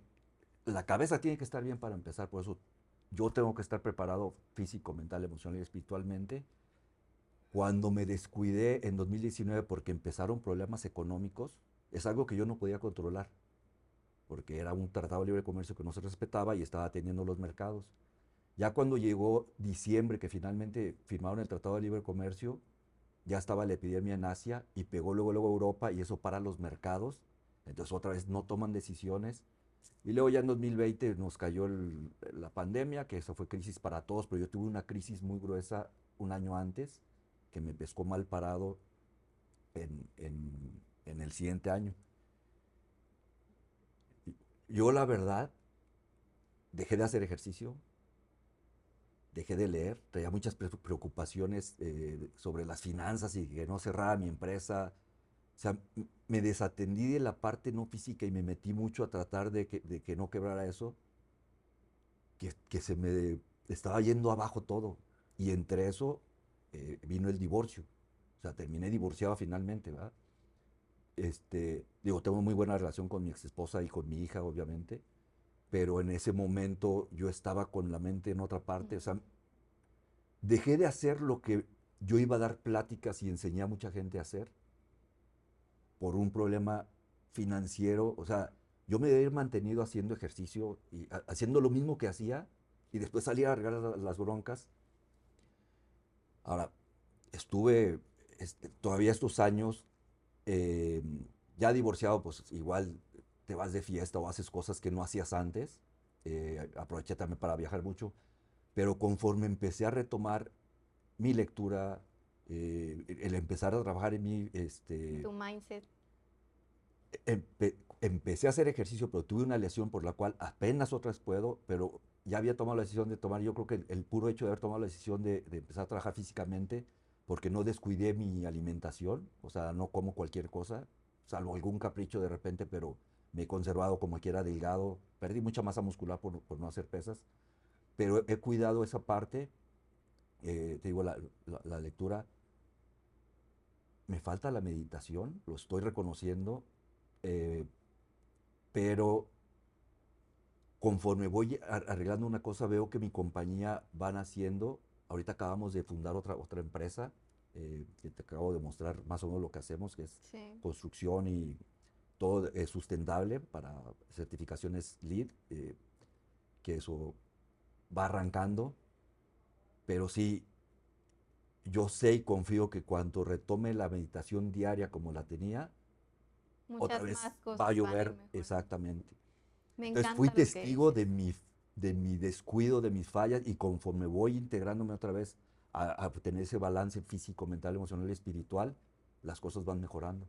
[SPEAKER 3] la cabeza tiene que estar bien para empezar, por eso yo tengo que estar preparado físico, mental, emocional y espiritualmente. Cuando me descuidé en 2019 porque empezaron problemas económicos, es algo que yo no podía controlar, porque era un tratado de libre comercio que no se respetaba y estaba teniendo los mercados. Ya cuando llegó diciembre, que finalmente firmaron el Tratado de Libre Comercio, ya estaba la epidemia en Asia y pegó luego, luego a Europa y eso para los mercados. Entonces otra vez no toman decisiones. Y luego ya en 2020 nos cayó el- la pandemia, que eso fue crisis para todos, pero yo tuve una crisis muy gruesa un año antes, que me pescó mal parado en, en- en el siguiente año. Yo la verdad dejé de hacer ejercicio, dejé de leer, traía muchas pre- preocupaciones eh, sobre las finanzas y que no cerrara mi empresa. O sea, me desatendí de la parte no física y me metí mucho a tratar de que, de que no quebrara eso, que, que se me estaba yendo abajo todo. Y entre eso eh, vino el divorcio. O sea, terminé divorciado finalmente, ¿verdad? Este, digo, tengo muy buena relación con mi ex esposa y con mi hija, obviamente, pero en ese momento yo estaba con la mente en otra parte, o sea, dejé de hacer lo que yo iba a dar pláticas y enseñé a mucha gente a hacer por un problema financiero, o sea, yo me he mantenido haciendo ejercicio y ha- haciendo lo mismo que hacía y después salía a arreglar la- las broncas. Ahora, estuve este, todavía estos años eh, ya divorciado, pues igual te vas de fiesta o haces cosas que no hacías antes. Eh, aproveché también para viajar mucho, pero conforme empecé a retomar mi lectura, eh, el empezar a trabajar en mi, este,
[SPEAKER 2] Tu mindset.
[SPEAKER 3] empe- empecé a hacer ejercicio, pero tuve una lesión por la cual apenas otras puedo, pero ya había tomado la decisión de tomar, yo creo que el, el puro hecho de haber tomado la decisión de, de empezar a trabajar físicamente, porque no descuidé mi alimentación, o sea, no como cualquier cosa, salvo algún capricho de repente, pero me he conservado como quiera delgado, perdí mucha masa muscular por, por no hacer pesas, pero he, he cuidado esa parte, eh, te digo, la, la- la lectura, me falta la meditación, lo estoy reconociendo, eh, pero conforme voy ar- arreglando una cosa, veo que mi compañía va naciendo. Ahorita acabamos de fundar otra, otra empresa, eh, que te acabo de mostrar más o menos lo que hacemos, que es
[SPEAKER 2] Sí.
[SPEAKER 3] construcción y todo es sustentable para certificaciones LEED, eh, que eso va arrancando, pero sí, yo sé y confío que cuando retome la meditación diaria como la tenía, otra vez
[SPEAKER 2] más cosas
[SPEAKER 3] va a
[SPEAKER 2] van
[SPEAKER 3] llover, exactamente.
[SPEAKER 2] Me
[SPEAKER 3] Entonces fui testigo de mi, de mi descuido, de mis fallas, y conforme voy integrándome otra vez a, a tener ese balance físico, mental, emocional y espiritual, las cosas van mejorando.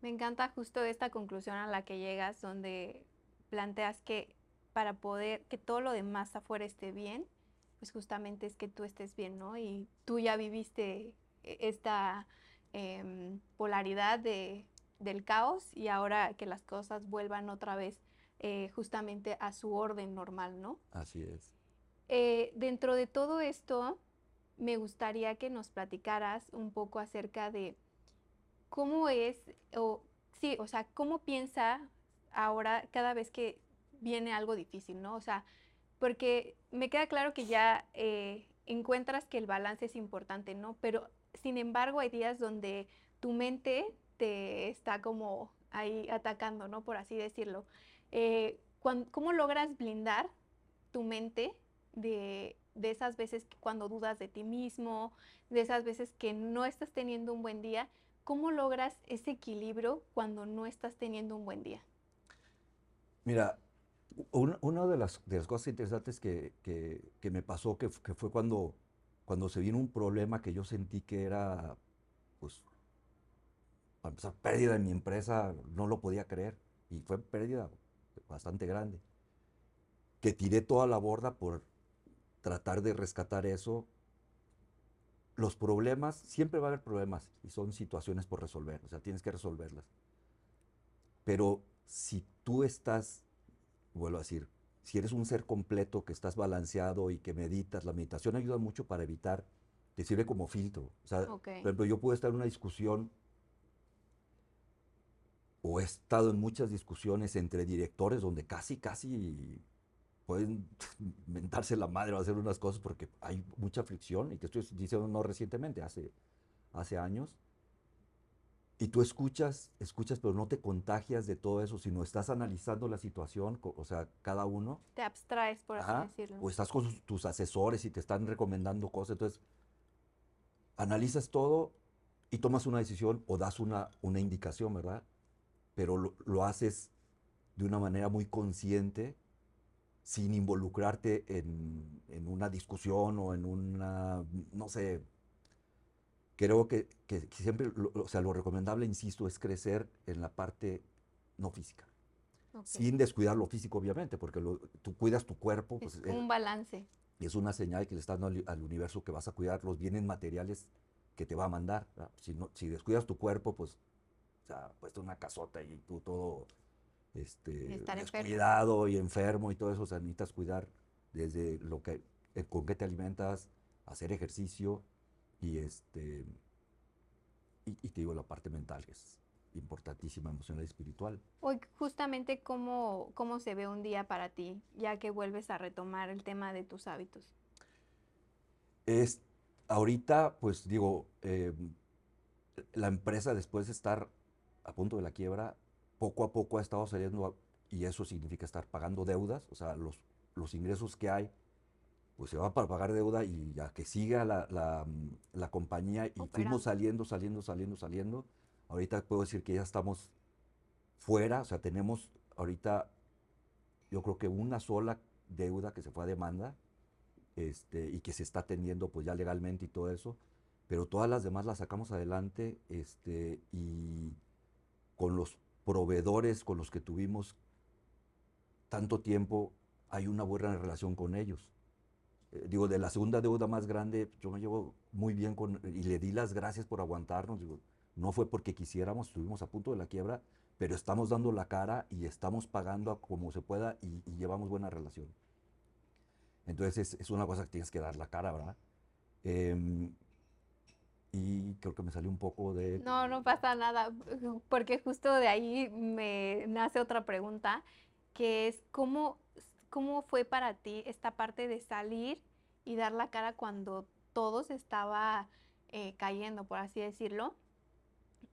[SPEAKER 2] Me encanta justo esta conclusión a la que llegas, donde planteas que para poder que todo lo demás afuera esté bien, pues justamente es que tú estés bien, ¿no? Y tú ya viviste e- esta em, polaridad de, del caos y ahora que las cosas vuelvan otra vez eh, justamente a su orden normal, ¿no?
[SPEAKER 3] Así es.
[SPEAKER 2] Eh, dentro de todo esto, me gustaría que nos platicaras un poco acerca de cómo es, o sí, o sea, cómo piensa ahora cada vez que viene algo difícil, ¿no? O sea, porque me queda claro que ya eh, encuentras que el balance es importante, ¿no? Pero sin embargo hay días donde tu mente te está como ahí atacando, ¿no? Por así decirlo. Eh, ¿cómo logras blindar tu mente de, esas veces que cuando dudas de ti mismo, de esas veces que no estás teniendo un buen día, ¿Cómo logras ese equilibrio cuando no estás teniendo un buen día?
[SPEAKER 3] Mira, un- una de las, cosas interesantes que, me pasó, que fue cuando, cuando se vino un problema que yo sentí que era, pues, para empezar, pérdida en mi empresa, no lo podía creer. Y fue pérdida bastante grande. Que tiré toda la borda por tratar de rescatar eso. Los problemas, siempre va a haber problemas y son situaciones por resolver, o sea, tienes que resolverlas. Pero si tú estás, vuelvo a decir, si eres un ser completo, que estás balanceado y que meditas, la meditación ayuda mucho para evitar, te sirve como filtro. O sea,
[SPEAKER 2] Ok.
[SPEAKER 3] por ejemplo, yo puedo estar en una discusión o he estado en muchas discusiones entre directores donde casi, casi pueden mentarse la madre o hacer unas cosas porque hay mucha fricción, y te estoy diciendo no recientemente, hace, hace años. Y tú escuchas, escuchas, pero no te contagias de todo eso, sino estás analizando la situación, o sea, cada uno.
[SPEAKER 2] Te abstraes, por así
[SPEAKER 3] Ajá,
[SPEAKER 2] decirlo.
[SPEAKER 3] O estás con sus- tus asesores y te están recomendando cosas. Entonces, analizas todo y tomas una decisión o das una, una indicación, ¿verdad? Pero lo, lo haces de una manera muy consciente, sin involucrarte en, en una discusión o en una, no sé, creo que, que- que siempre, lo- o sea, lo recomendable, insisto, es crecer en la parte no física,
[SPEAKER 2] Ok.
[SPEAKER 3] sin descuidar lo físico, obviamente, porque lo- tú cuidas tu cuerpo,
[SPEAKER 2] Es
[SPEAKER 3] pues
[SPEAKER 2] como
[SPEAKER 3] eh,
[SPEAKER 2] un balance.
[SPEAKER 3] y es una señal que le estás dando al, al universo que vas a cuidar los bienes materiales que te va a mandar. Si, no, si descuidas tu cuerpo, pues, sea, puesto una casota y tú todo este,
[SPEAKER 2] estar enfermo.
[SPEAKER 3] y enfermo y todo eso, o sea, necesitas cuidar desde lo que, eh, con qué te alimentas, hacer ejercicio y este, y, y te digo la parte mental que es importantísima, emocional y espiritual.
[SPEAKER 2] Hoy justamente cómo, cómo se ve un día para ti, ya que vuelves a retomar el tema de tus hábitos.
[SPEAKER 3] Es, ahorita, pues digo, eh, la empresa después de estar a punto de la quiebra, poco a poco ha estado saliendo a- y eso significa estar pagando deudas, o sea, los, los ingresos que hay, pues se va para pagar deuda y ya que siga la, la, la compañía y
[SPEAKER 2] Operando.
[SPEAKER 3] fuimos saliendo, saliendo, saliendo, saliendo. Ahorita puedo decir que ya estamos fuera, o sea, tenemos ahorita, yo creo que una sola deuda que se fue a demanda, este, y que se está atendiendo pues ya legalmente y todo eso, pero todas las demás las sacamos adelante, este, y con los proveedores con los que tuvimos tanto tiempo, hay una buena relación con ellos. Eh, digo, de la segunda deuda más grande, yo me llevo muy bien con, y le di las gracias por aguantarnos, digo, no fue porque quisiéramos, estuvimos a punto de la quiebra, pero estamos dando la cara y estamos pagando como se pueda y, llevamos buena relación. Entonces es, una cosa que tienes que dar la cara, ¿verdad? Em, y creo que me salió un poco de...
[SPEAKER 2] No, no pasa nada, porque justo de ahí me nace otra pregunta, que es cómo, cómo fue para ti esta parte de salir y dar la cara cuando todo se estaba eh, cayendo, por así decirlo,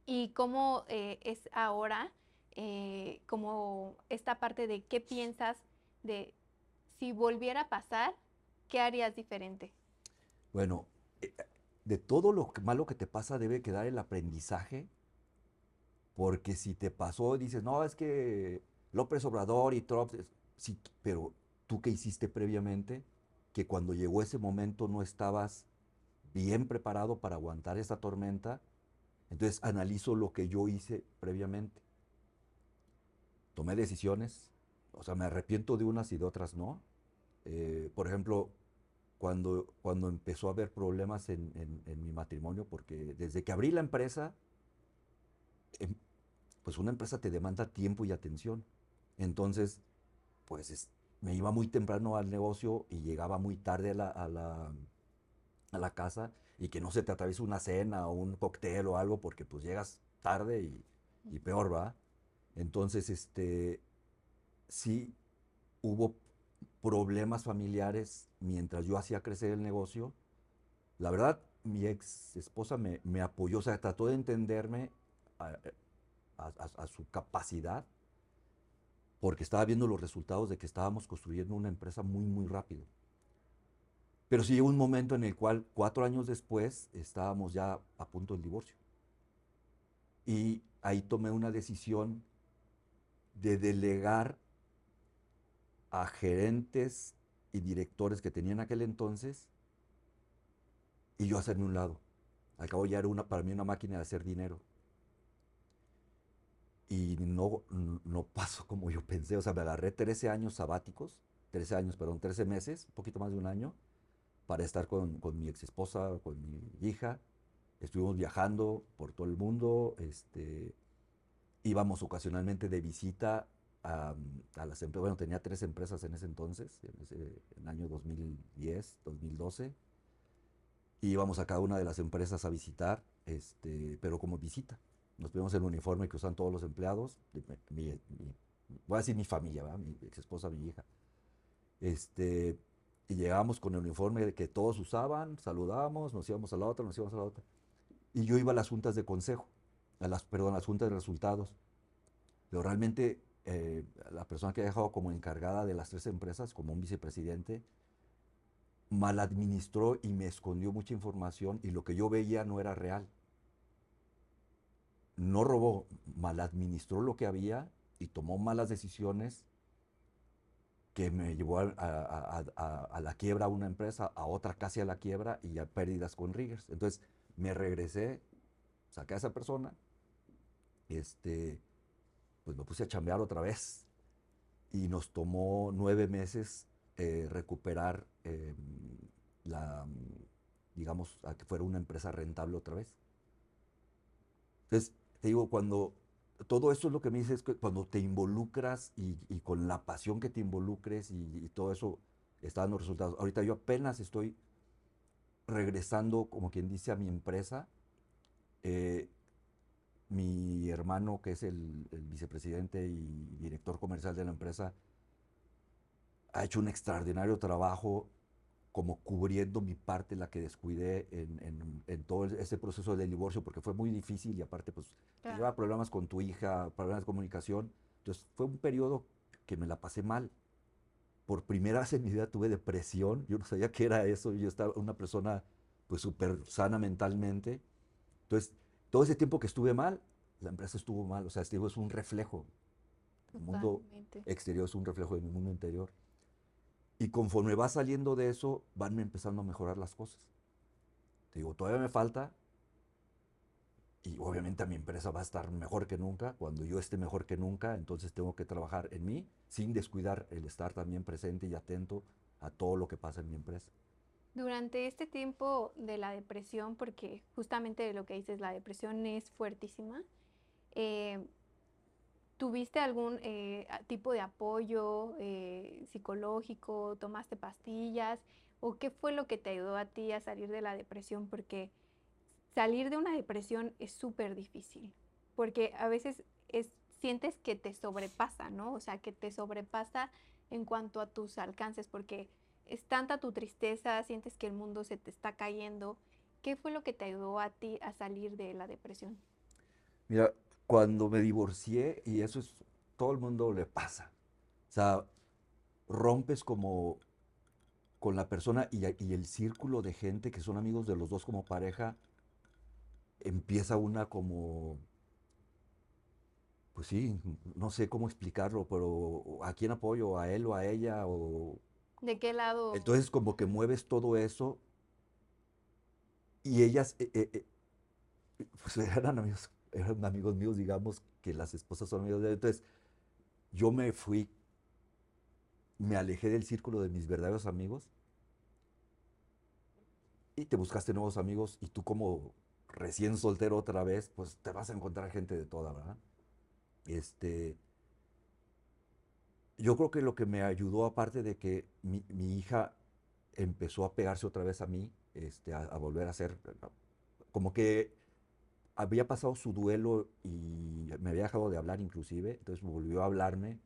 [SPEAKER 2] y cómo eh, es ahora, eh, como esta parte de qué piensas de si volviera a pasar, ¿qué harías diferente?
[SPEAKER 3] Bueno, eh, de todo lo malo que te pasa debe quedar el aprendizaje, porque si te pasó, dices, no, es que López Obrador y Trump, sí, pero tú qué hiciste previamente, que cuando llegó ese momento no estabas bien preparado para aguantar esa tormenta, entonces analizo lo que yo hice previamente. Tomé decisiones, o sea, me arrepiento de unas y de otras no. Eh, por ejemplo, cuando, cuando empezó a haber problemas en, en- en mi matrimonio, porque desde que abrí la empresa, em, pues una empresa te demanda tiempo y atención. Entonces, pues es- me iba muy temprano al negocio y llegaba muy tarde a la, a la, a la casa y que no se te atraviese una cena o un cóctel o algo porque pues llegas tarde y, y peor, ¿va? Entonces, este, sí hubo problemas familiares mientras yo hacía crecer el negocio. La verdad, mi ex esposa me, me apoyó, o sea, trató de entenderme a, su capacidad, porque estaba viendo los resultados de que estábamos construyendo una empresa muy, muy rápido. Pero sí llegó un momento en el cual, cuatro años después, estábamos ya a punto del divorcio. Y ahí tomé una decisión de delegar a gerentes y directores que tenían aquel entonces y yo hacerme un lado. Al cabo ya era una, para mí una máquina de hacer dinero. Y no, no pasó como yo pensé. O sea, me agarré 13 años sabáticos, 13 años, perdón, 13 meses, un poquito más de un año, para estar con, con mi ex esposa, con mi hija. Estuvimos viajando por todo el mundo. Este, íbamos ocasionalmente de visita a, a las empresas. Bueno, tenía tres empresas en ese entonces, en, ese, en el año 2010, 2012 y íbamos a cada una de las empresas a visitar, este, pero como visita. Nos vemos el uniforme que usan todos los empleados, mi, mi, voy a decir mi familia, ¿verdad? mi ex esposa, mi hija. Este, y llegamos con el uniforme que todos usaban, saludábamos, nos íbamos a la otra, nos íbamos a la otra. Y yo iba a las juntas de consejo, a las, perdón, a las juntas de resultados. Pero realmente eh, la persona que ha dejado como encargada de las tres empresas, como un vicepresidente, mal administró y me escondió mucha información y lo que yo veía no era real. No robó, mal administró lo que había y tomó malas decisiones que me llevó a, a, a, a, la quiebra a una empresa, a otra casi a la quiebra y a pérdidas con Riggers. Entonces me regresé, saqué a esa persona, este, pues me puse a chambear otra vez y nos tomó nueve meses eh, recuperar eh, la, digamos, a que fuera una empresa rentable otra vez. Entonces, te digo, cuando todo esto es lo que me dices, cuando te involucras y, con la pasión que te involucres y, y, todo eso está dando resultados. Ahorita yo apenas estoy regresando, como quien dice, a mi empresa. Eh, mi hermano, que es el, el vicepresidente y director comercial de la empresa, ha hecho un extraordinario trabajo como cubriendo mi parte, la que descuidé en, en, en todo ese proceso de divorcio, porque fue muy difícil y aparte pues claro. lleva problemas con tu hija, problemas de comunicación. Entonces fue un periodo que me la pasé mal. Por primera vez en mi vida tuve depresión, yo no sabía qué era eso, yo estaba una persona pues súper sana mentalmente. Entonces, todo ese tiempo que estuve mal, la empresa estuvo mal, o sea, este es un reflejo. El mundo exterior es un reflejo de mi mundo interior. Y conforme va saliendo de eso, van empezando a mejorar las cosas. Te digo, todavía me falta. Y obviamente a mi empresa va a estar mejor que nunca. Cuando yo esté mejor que nunca, entonces tengo que trabajar en mí sin descuidar el estar también presente y atento a todo lo que pasa en mi empresa.
[SPEAKER 2] Durante este tiempo de la depresión, porque justamente lo que dices, la depresión es fuertísima, eh, ¿Tuviste algún eh, tipo de apoyo eh, psicológico? ¿Tomaste pastillas? ¿O qué fue lo que te ayudó a ti a salir de la depresión? Porque salir de una depresión es súper difícil, porque a veces es, sientes que te sobrepasa, ¿no? O sea, que te sobrepasa en cuanto a tus alcances, porque es tanta tu tristeza, sientes que el mundo se te está cayendo. ¿Qué fue lo que te ayudó a ti a salir de la depresión?
[SPEAKER 3] Mira, cuando me divorcié, y eso es, todo el mundo le pasa, o sea, rompes como con la persona y, el círculo de gente que son amigos de los dos como pareja, empieza una como, pues sí, no sé cómo explicarlo, pero ¿a quién apoyo? ¿A él o a ella? O...
[SPEAKER 2] ¿De qué lado?
[SPEAKER 3] Entonces como que mueves todo eso y ellas, eh, eh, pues eran amigos eran amigos míos, digamos, que las esposas son amigos de Entonces, yo me fui, me alejé del círculo de mis verdaderos amigos y te buscaste nuevos amigos y tú como recién soltero otra vez, pues te vas a encontrar gente de toda, ¿verdad? Este, yo creo que lo que me ayudó, aparte de que mi, mi hija empezó a pegarse otra vez a mí, este, a, a volver a ser, como que había pasado su duelo y me había dejado de hablar inclusive, entonces volvió a hablarme,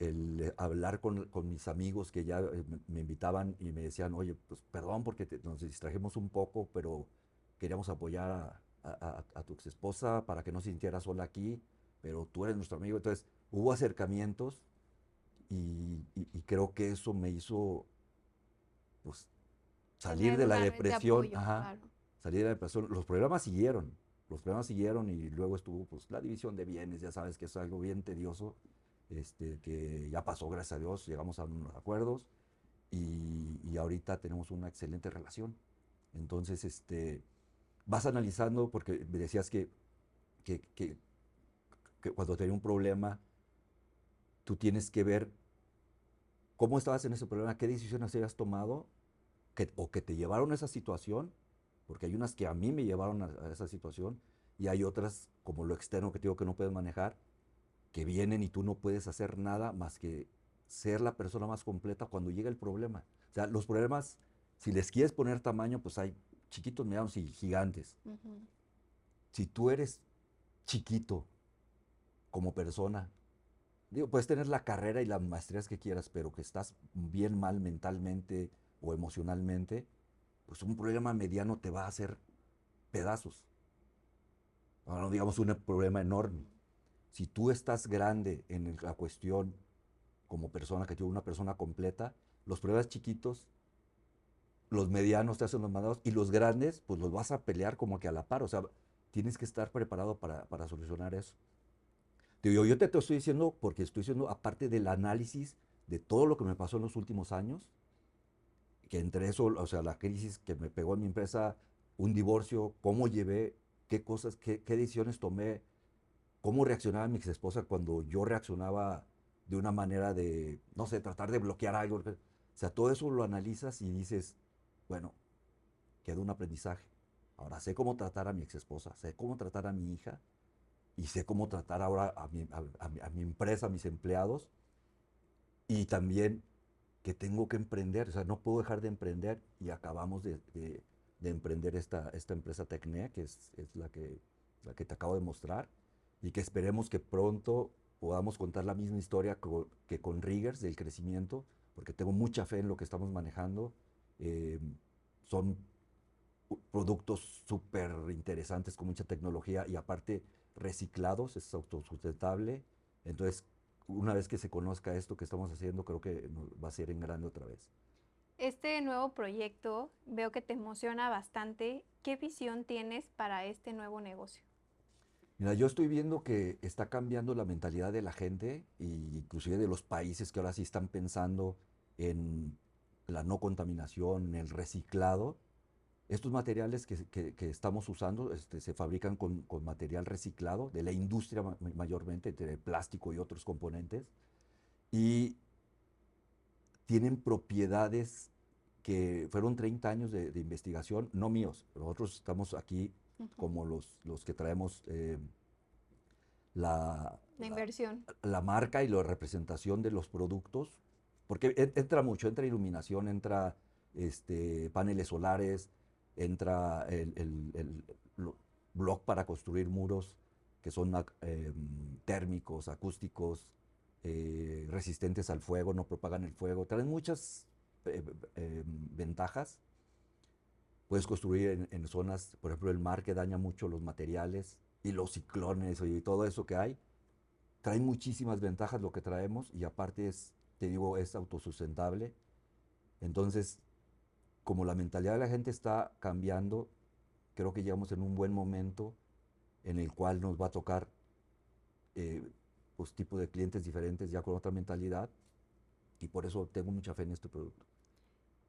[SPEAKER 3] el hablar con, con mis amigos que ya eh, me invitaban y me decían, oye, pues perdón porque te, nos distrajimos un poco, pero queríamos apoyar a, a, a, tu ex esposa para que no se sintiera sola aquí, pero tú eres nuestro amigo. Entonces hubo acercamientos y, y, y creo que eso me hizo pues, salir de la depresión. De apoyo, ajá, claro salir de la depresión. Los programas siguieron, los problemas siguieron y luego estuvo pues la división de bienes, ya sabes que es algo bien tedioso, este, que ya pasó, gracias a Dios, llegamos a unos acuerdos y, y ahorita tenemos una excelente relación. Entonces, este, vas analizando, porque me decías que, que, que, que cuando tenía un problema, tú tienes que ver cómo estabas en ese problema, qué decisiones habías tomado que, o que te llevaron a esa situación, porque hay unas que a mí me llevaron a, a, esa situación y hay otras, como lo externo que te digo que no puedes manejar, que vienen y tú no puedes hacer nada más que ser la persona más completa cuando llega el problema. O sea, los problemas, si les quieres poner tamaño, pues hay chiquitos, medianos y gigantes. Uh -huh. Si tú eres chiquito como persona, digo, puedes tener la carrera y las maestrías que quieras, pero que estás bien mal mentalmente o emocionalmente, pues un problema mediano te va a hacer pedazos. No digamos un problema enorme. Si tú estás grande en la cuestión como persona, que tú una persona completa, los problemas chiquitos, los medianos te hacen los mandados y los grandes, pues los vas a pelear como que a la par. O sea, tienes que estar preparado para, para solucionar eso. Digo, yo te, te estoy diciendo porque estoy diciendo, aparte del análisis de todo lo que me pasó en los últimos años, que entre eso, o sea, la crisis que me pegó en mi empresa, un divorcio, cómo llevé, qué cosas, qué, qué decisiones tomé, cómo reaccionaba mi ex esposa cuando yo reaccionaba de una manera de, no sé, tratar de bloquear algo. O sea, todo eso lo analizas y dices, bueno, queda un aprendizaje. Ahora sé cómo tratar a mi ex esposa, sé cómo tratar a mi hija y sé cómo tratar ahora a mi, a, a, a mi, empresa, a mis empleados. Y también que tengo que emprender, o sea, no puedo dejar de emprender y acabamos de, de, de emprender esta, esta empresa Tecne, que es, es la, que, la que te acabo de mostrar, y que esperemos que pronto podamos contar la misma historia que con Riggers del crecimiento, porque tengo mucha fe en lo que estamos manejando. Eh, son productos súper interesantes con mucha tecnología y aparte reciclados, es autosustentable. Entonces, una vez que se conozca esto que estamos haciendo, creo que va a ser en grande otra vez.
[SPEAKER 2] Este nuevo proyecto veo que te emociona bastante. ¿Qué visión tienes para este nuevo negocio?
[SPEAKER 3] Mira, yo estoy viendo que está cambiando la mentalidad de la gente e inclusive de los países que ahora sí están pensando en la no contaminación, en el reciclado. Estos materiales que, que, que estamos usando este, se fabrican con, con, material reciclado de la industria mayormente, de plástico y otros componentes, y tienen propiedades que fueron 30 años de, de investigación, no míos, nosotros estamos aquí uh -huh. como los, los que traemos eh, la,
[SPEAKER 2] la, inversión.
[SPEAKER 3] La, la, marca y la representación de los productos, porque entra mucho, entra iluminación, entra este, paneles solares, entra el, el, el, block para construir muros que son eh, térmicos, acústicos, eh, resistentes al fuego, no propagan el fuego, traen muchas eh, ventajas. Puedes construir en, zonas, por ejemplo, el mar que daña mucho los materiales y los ciclones y todo eso que hay. Trae muchísimas ventajas lo que traemos y aparte es, te digo, es autosustentable. Entonces, como la mentalidad de la gente está cambiando, creo que llegamos en un buen momento en el cual nos va a tocar eh, pues, tipo de clientes diferentes ya con otra mentalidad y por eso tengo mucha fe en este producto.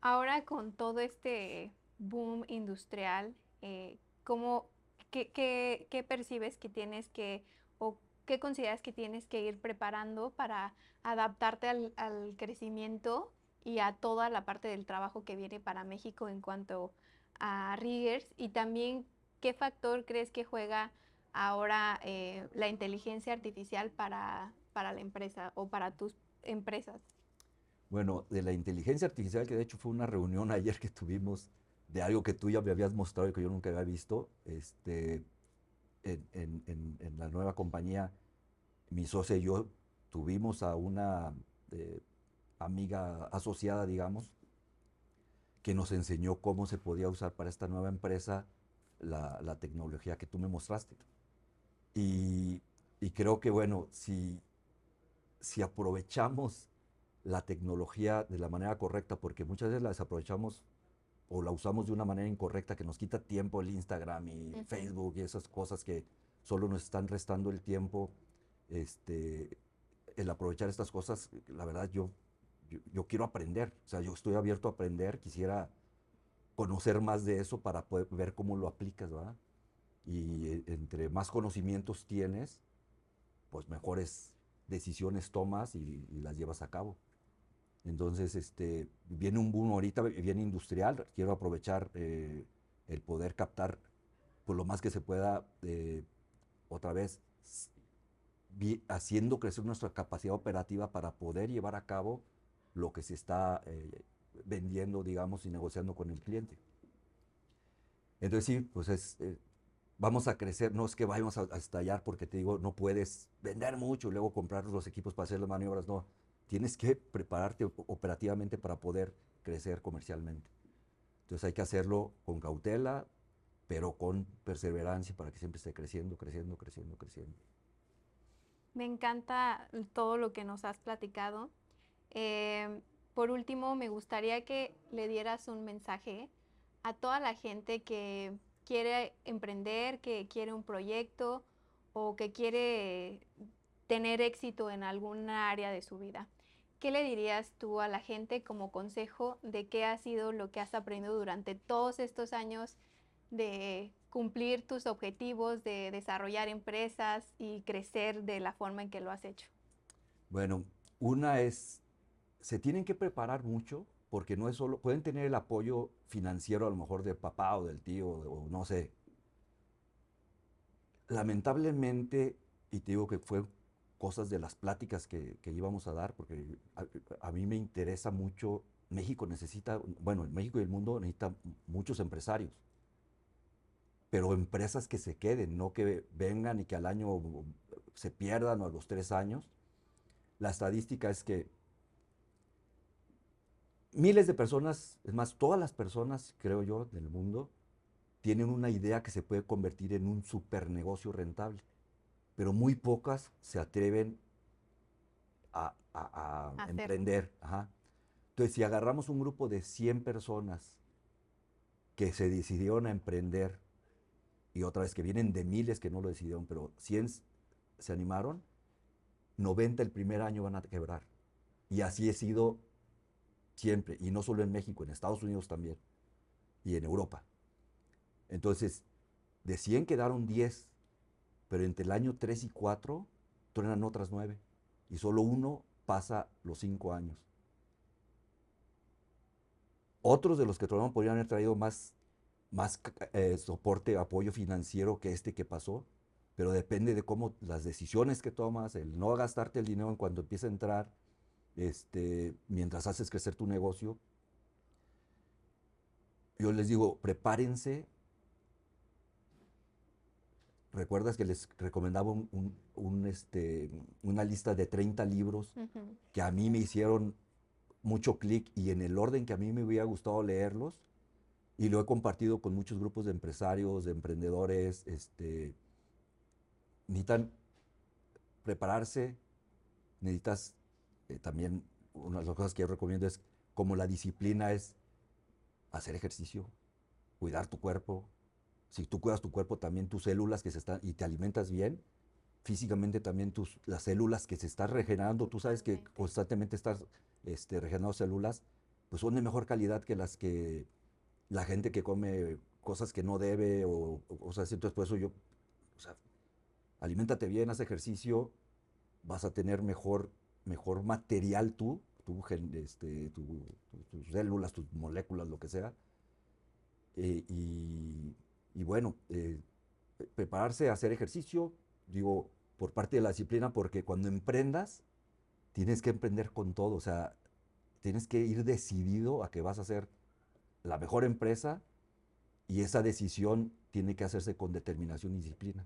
[SPEAKER 2] Ahora con todo este boom industrial, eh, ¿cómo, qué, percibes que tienes que o qué consideras que tienes que ir preparando para adaptarte al crecimiento y a toda la parte del trabajo que viene para México en cuanto a riggers y también qué factor crees que juega ahora eh, la inteligencia artificial para, para la empresa o para tus empresas?
[SPEAKER 3] Bueno, de la inteligencia artificial, que de hecho fue una reunión ayer que tuvimos de algo que tú ya me habías mostrado y que yo nunca había visto, este, en, en, en, la nueva compañía, mi socia y yo tuvimos a una eh, amiga asociada, digamos, que nos enseñó cómo se podía usar para esta nueva empresa la, la tecnología que tú me mostraste. Y, y, creo que, bueno, si, si aprovechamos la tecnología de la manera correcta, porque muchas veces la desaprovechamos o la usamos de una manera incorrecta que nos quita tiempo el Instagram y. Facebook y esas cosas que solo nos están restando el tiempo, este, el aprovechar estas cosas, la verdad yo, yo, yo quiero aprender, o sea, yo estoy abierto a aprender, quisiera conocer más de eso para poder ver cómo lo aplicas, ¿verdad? Y entre más conocimientos tienes, pues mejores decisiones tomas y, y las llevas a cabo. Entonces, este, viene un boom ahorita, viene industrial, quiero aprovechar eh, el poder captar por lo más que se pueda, eh, otra vez, haciendo crecer nuestra capacidad operativa para poder llevar a cabo lo que se está eh, vendiendo, digamos, y negociando con el cliente. Entonces sí, pues es, eh, vamos a crecer, no es que vayamos a, a estallar porque te digo, no puedes vender mucho y luego comprar los equipos para hacer las maniobras, no, tienes que prepararte op- operativamente para poder crecer comercialmente. Entonces hay que hacerlo con cautela, pero con perseverancia para que siempre esté creciendo, creciendo, creciendo, creciendo.
[SPEAKER 2] Me encanta todo lo que nos has platicado. Em, por último, me gustaría que le dieras un mensaje a toda la gente que quiere emprender, que quiere un proyecto o que quiere tener éxito en alguna área de su vida. ¿Qué le dirías tú a la gente como consejo de qué ha sido lo que has aprendido durante todos estos años de cumplir tus objetivos, de desarrollar empresas y crecer de la forma en que lo has hecho?
[SPEAKER 3] Bueno, una es, se tienen que preparar mucho porque no es solo, pueden tener el apoyo financiero a lo mejor del papá o del tío o no sé. Lamentablemente, y te digo que fue cosas de las pláticas que, que íbamos a dar, porque a, mí me interesa mucho, México necesita, bueno, México y el mundo necesita muchos empresarios, pero empresas que se queden, no que vengan y que al año se pierdan o a los tres años. La estadística es que miles de personas, es más, todas las personas, creo yo, del mundo, tienen una idea que se puede convertir en un super negocio rentable, pero muy pocas se atreven a, a- a
[SPEAKER 2] Hacerlo.
[SPEAKER 3] emprender. ajá. Entonces, si agarramos un grupo de 100 personas que se decidieron a emprender, y otra vez que vienen de miles que no lo decidieron, pero 100 s- se animaron, 90 el primer año van a quebrar. Y así he sido siempre, y no solo en México, en Estados Unidos también, y en Europa. Entonces, de 100 quedaron 10, pero entre el año 3 y 4 truenan otras 9, y solo uno pasa los 5 años. Otros de los que tronaron podrían haber traído más, más eh, soporte, apoyo financiero que este que pasó, pero depende de cómo las decisiones que tomas, el no gastarte el dinero en cuando empieza a entrar, este, mientras haces crecer tu negocio. Yo les digo, prepárense. ¿Recuerdas que les recomendaba un- un- un, este, una lista de 30 libros que a mí me hicieron mucho clic y en el orden que a mí me hubiera gustado leerlos? Y lo he compartido con muchos grupos de empresarios, de emprendedores, este, necesitan prepararse, necesitas eh, también, una de las cosas que yo recomiendo es, como la disciplina es hacer ejercicio, cuidar tu cuerpo. Si tú cuidas tu cuerpo, también tus células que se están, y te alimentas bien, físicamente también tus, las células que se están regenerando, tú sabes que constantemente estás este, regenerando células, pues son de mejor calidad que las que la gente que come cosas que no debe o, o cosas así. Entonces, por eso yo, o sea, aliméntate bien, haz ejercicio, vas a tener mejor, mejor material tú, tu, este, tu- tu- tus células, tus moléculas, lo que sea. Eh, y, bueno, eh, pre- prepararse a hacer ejercicio, digo, por parte de la disciplina, porque cuando emprendas, tienes que emprender con todo, o sea, tienes que ir decidido a que vas a ser la mejor empresa y esa decisión tiene que hacerse con determinación y disciplina.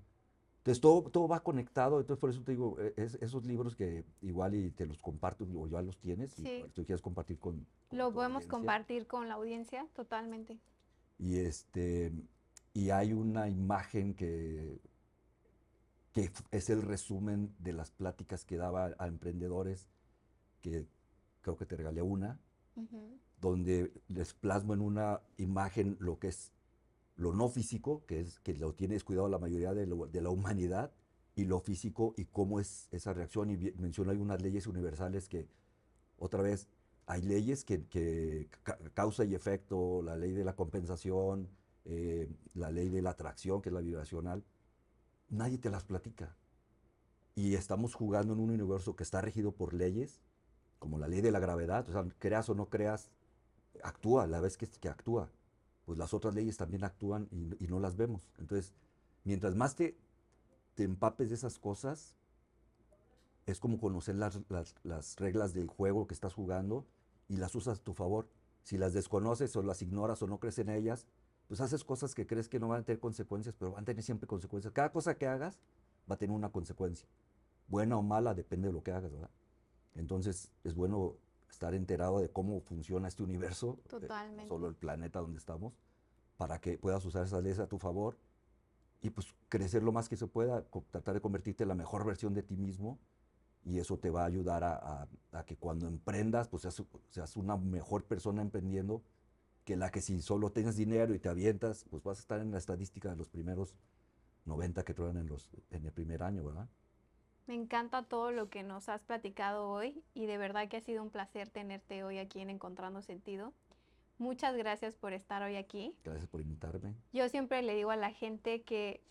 [SPEAKER 3] Entonces todo, todo va conectado, entonces por eso te digo, e- es- esos libros que igual y te los comparto o ya los tienes y pues, tú quieres compartir con, con
[SPEAKER 2] Lo podemos
[SPEAKER 3] audiencia.
[SPEAKER 2] compartir con la audiencia totalmente.
[SPEAKER 3] Y este y hay una imagen que, que es el resumen de las pláticas que daba a emprendedores, que creo que te regalé una, donde les plasmo en una imagen lo que es lo no físico, que es que lo tiene descuidado la mayoría de, la humanidad, y lo físico y cómo es esa reacción. Y menciono hay unas leyes universales que, otra vez, hay leyes que, que causa y efecto, la ley de la compensación, eh, la ley de la atracción, que es la vibracional. Nadie te las platica. Y estamos jugando en un universo que está regido por leyes, como la ley de la gravedad, o sea, creas o no creas, actúa la vez que, que actúa. Pues las otras leyes también actúan y, no las vemos. Entonces, mientras más te, empapes de esas cosas, es como conocer las, las, reglas del juego que estás jugando y las usas a tu favor. Si las desconoces o las ignoras o no crees en ellas, pues haces cosas que crees que no van a tener consecuencias, pero van a tener siempre consecuencias. Cada cosa que hagas va a tener una consecuencia. Buena o mala, depende de lo que hagas, ¿verdad? Entonces es bueno estar enterado de cómo funciona este universo,
[SPEAKER 2] eh, Totalmente.
[SPEAKER 3] solo el planeta donde estamos, para que puedas usar esas leyes a tu favor y pues crecer lo más que se pueda, tratar de convertirte en la mejor versión de ti mismo y eso te va a ayudar a, que cuando emprendas, pues seas, seas, una mejor persona emprendiendo que la que si solo tienes dinero y te avientas, pues vas a estar en la estadística de los primeros 90 que traen en, los, en el primer año, ¿verdad?
[SPEAKER 2] Me encanta todo lo que nos has platicado hoy y de verdad que ha sido un placer tenerte hoy aquí en Encontrando Sentido. Muchas gracias por estar hoy aquí.
[SPEAKER 3] Gracias por invitarme.
[SPEAKER 2] Yo siempre le digo a la gente que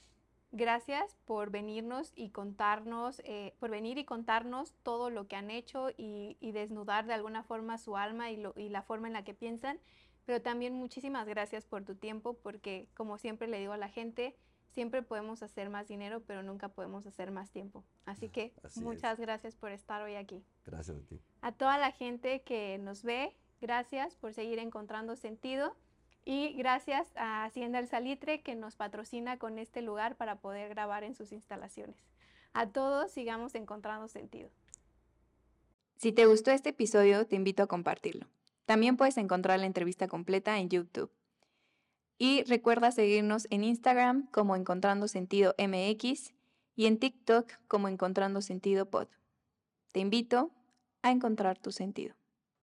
[SPEAKER 2] gracias por venirnos y contarnos, eh, por venir y contarnos todo lo que han hecho y, desnudar de alguna forma su alma y, y, la forma en la que piensan. Pero también muchísimas gracias por tu tiempo, porque como siempre le digo a la gente, siempre podemos hacer más dinero, pero nunca podemos hacer más tiempo. Así que muchas gracias por estar hoy aquí.
[SPEAKER 3] Gracias a ti.
[SPEAKER 2] A toda la gente que nos ve, Gracias por seguir encontrando sentido y gracias a Hacienda El Salitre que nos patrocina con este lugar para poder grabar en sus instalaciones. A todos sigamos encontrando sentido.
[SPEAKER 1] Si te gustó este episodio, te invito a compartirlo. También puedes encontrar la entrevista completa en YouTube. Y recuerda seguirnos en Instagram como Encontrando Sentido MX y en TikTok como Encontrando Sentido Pod. Te invito a encontrar tu sentido.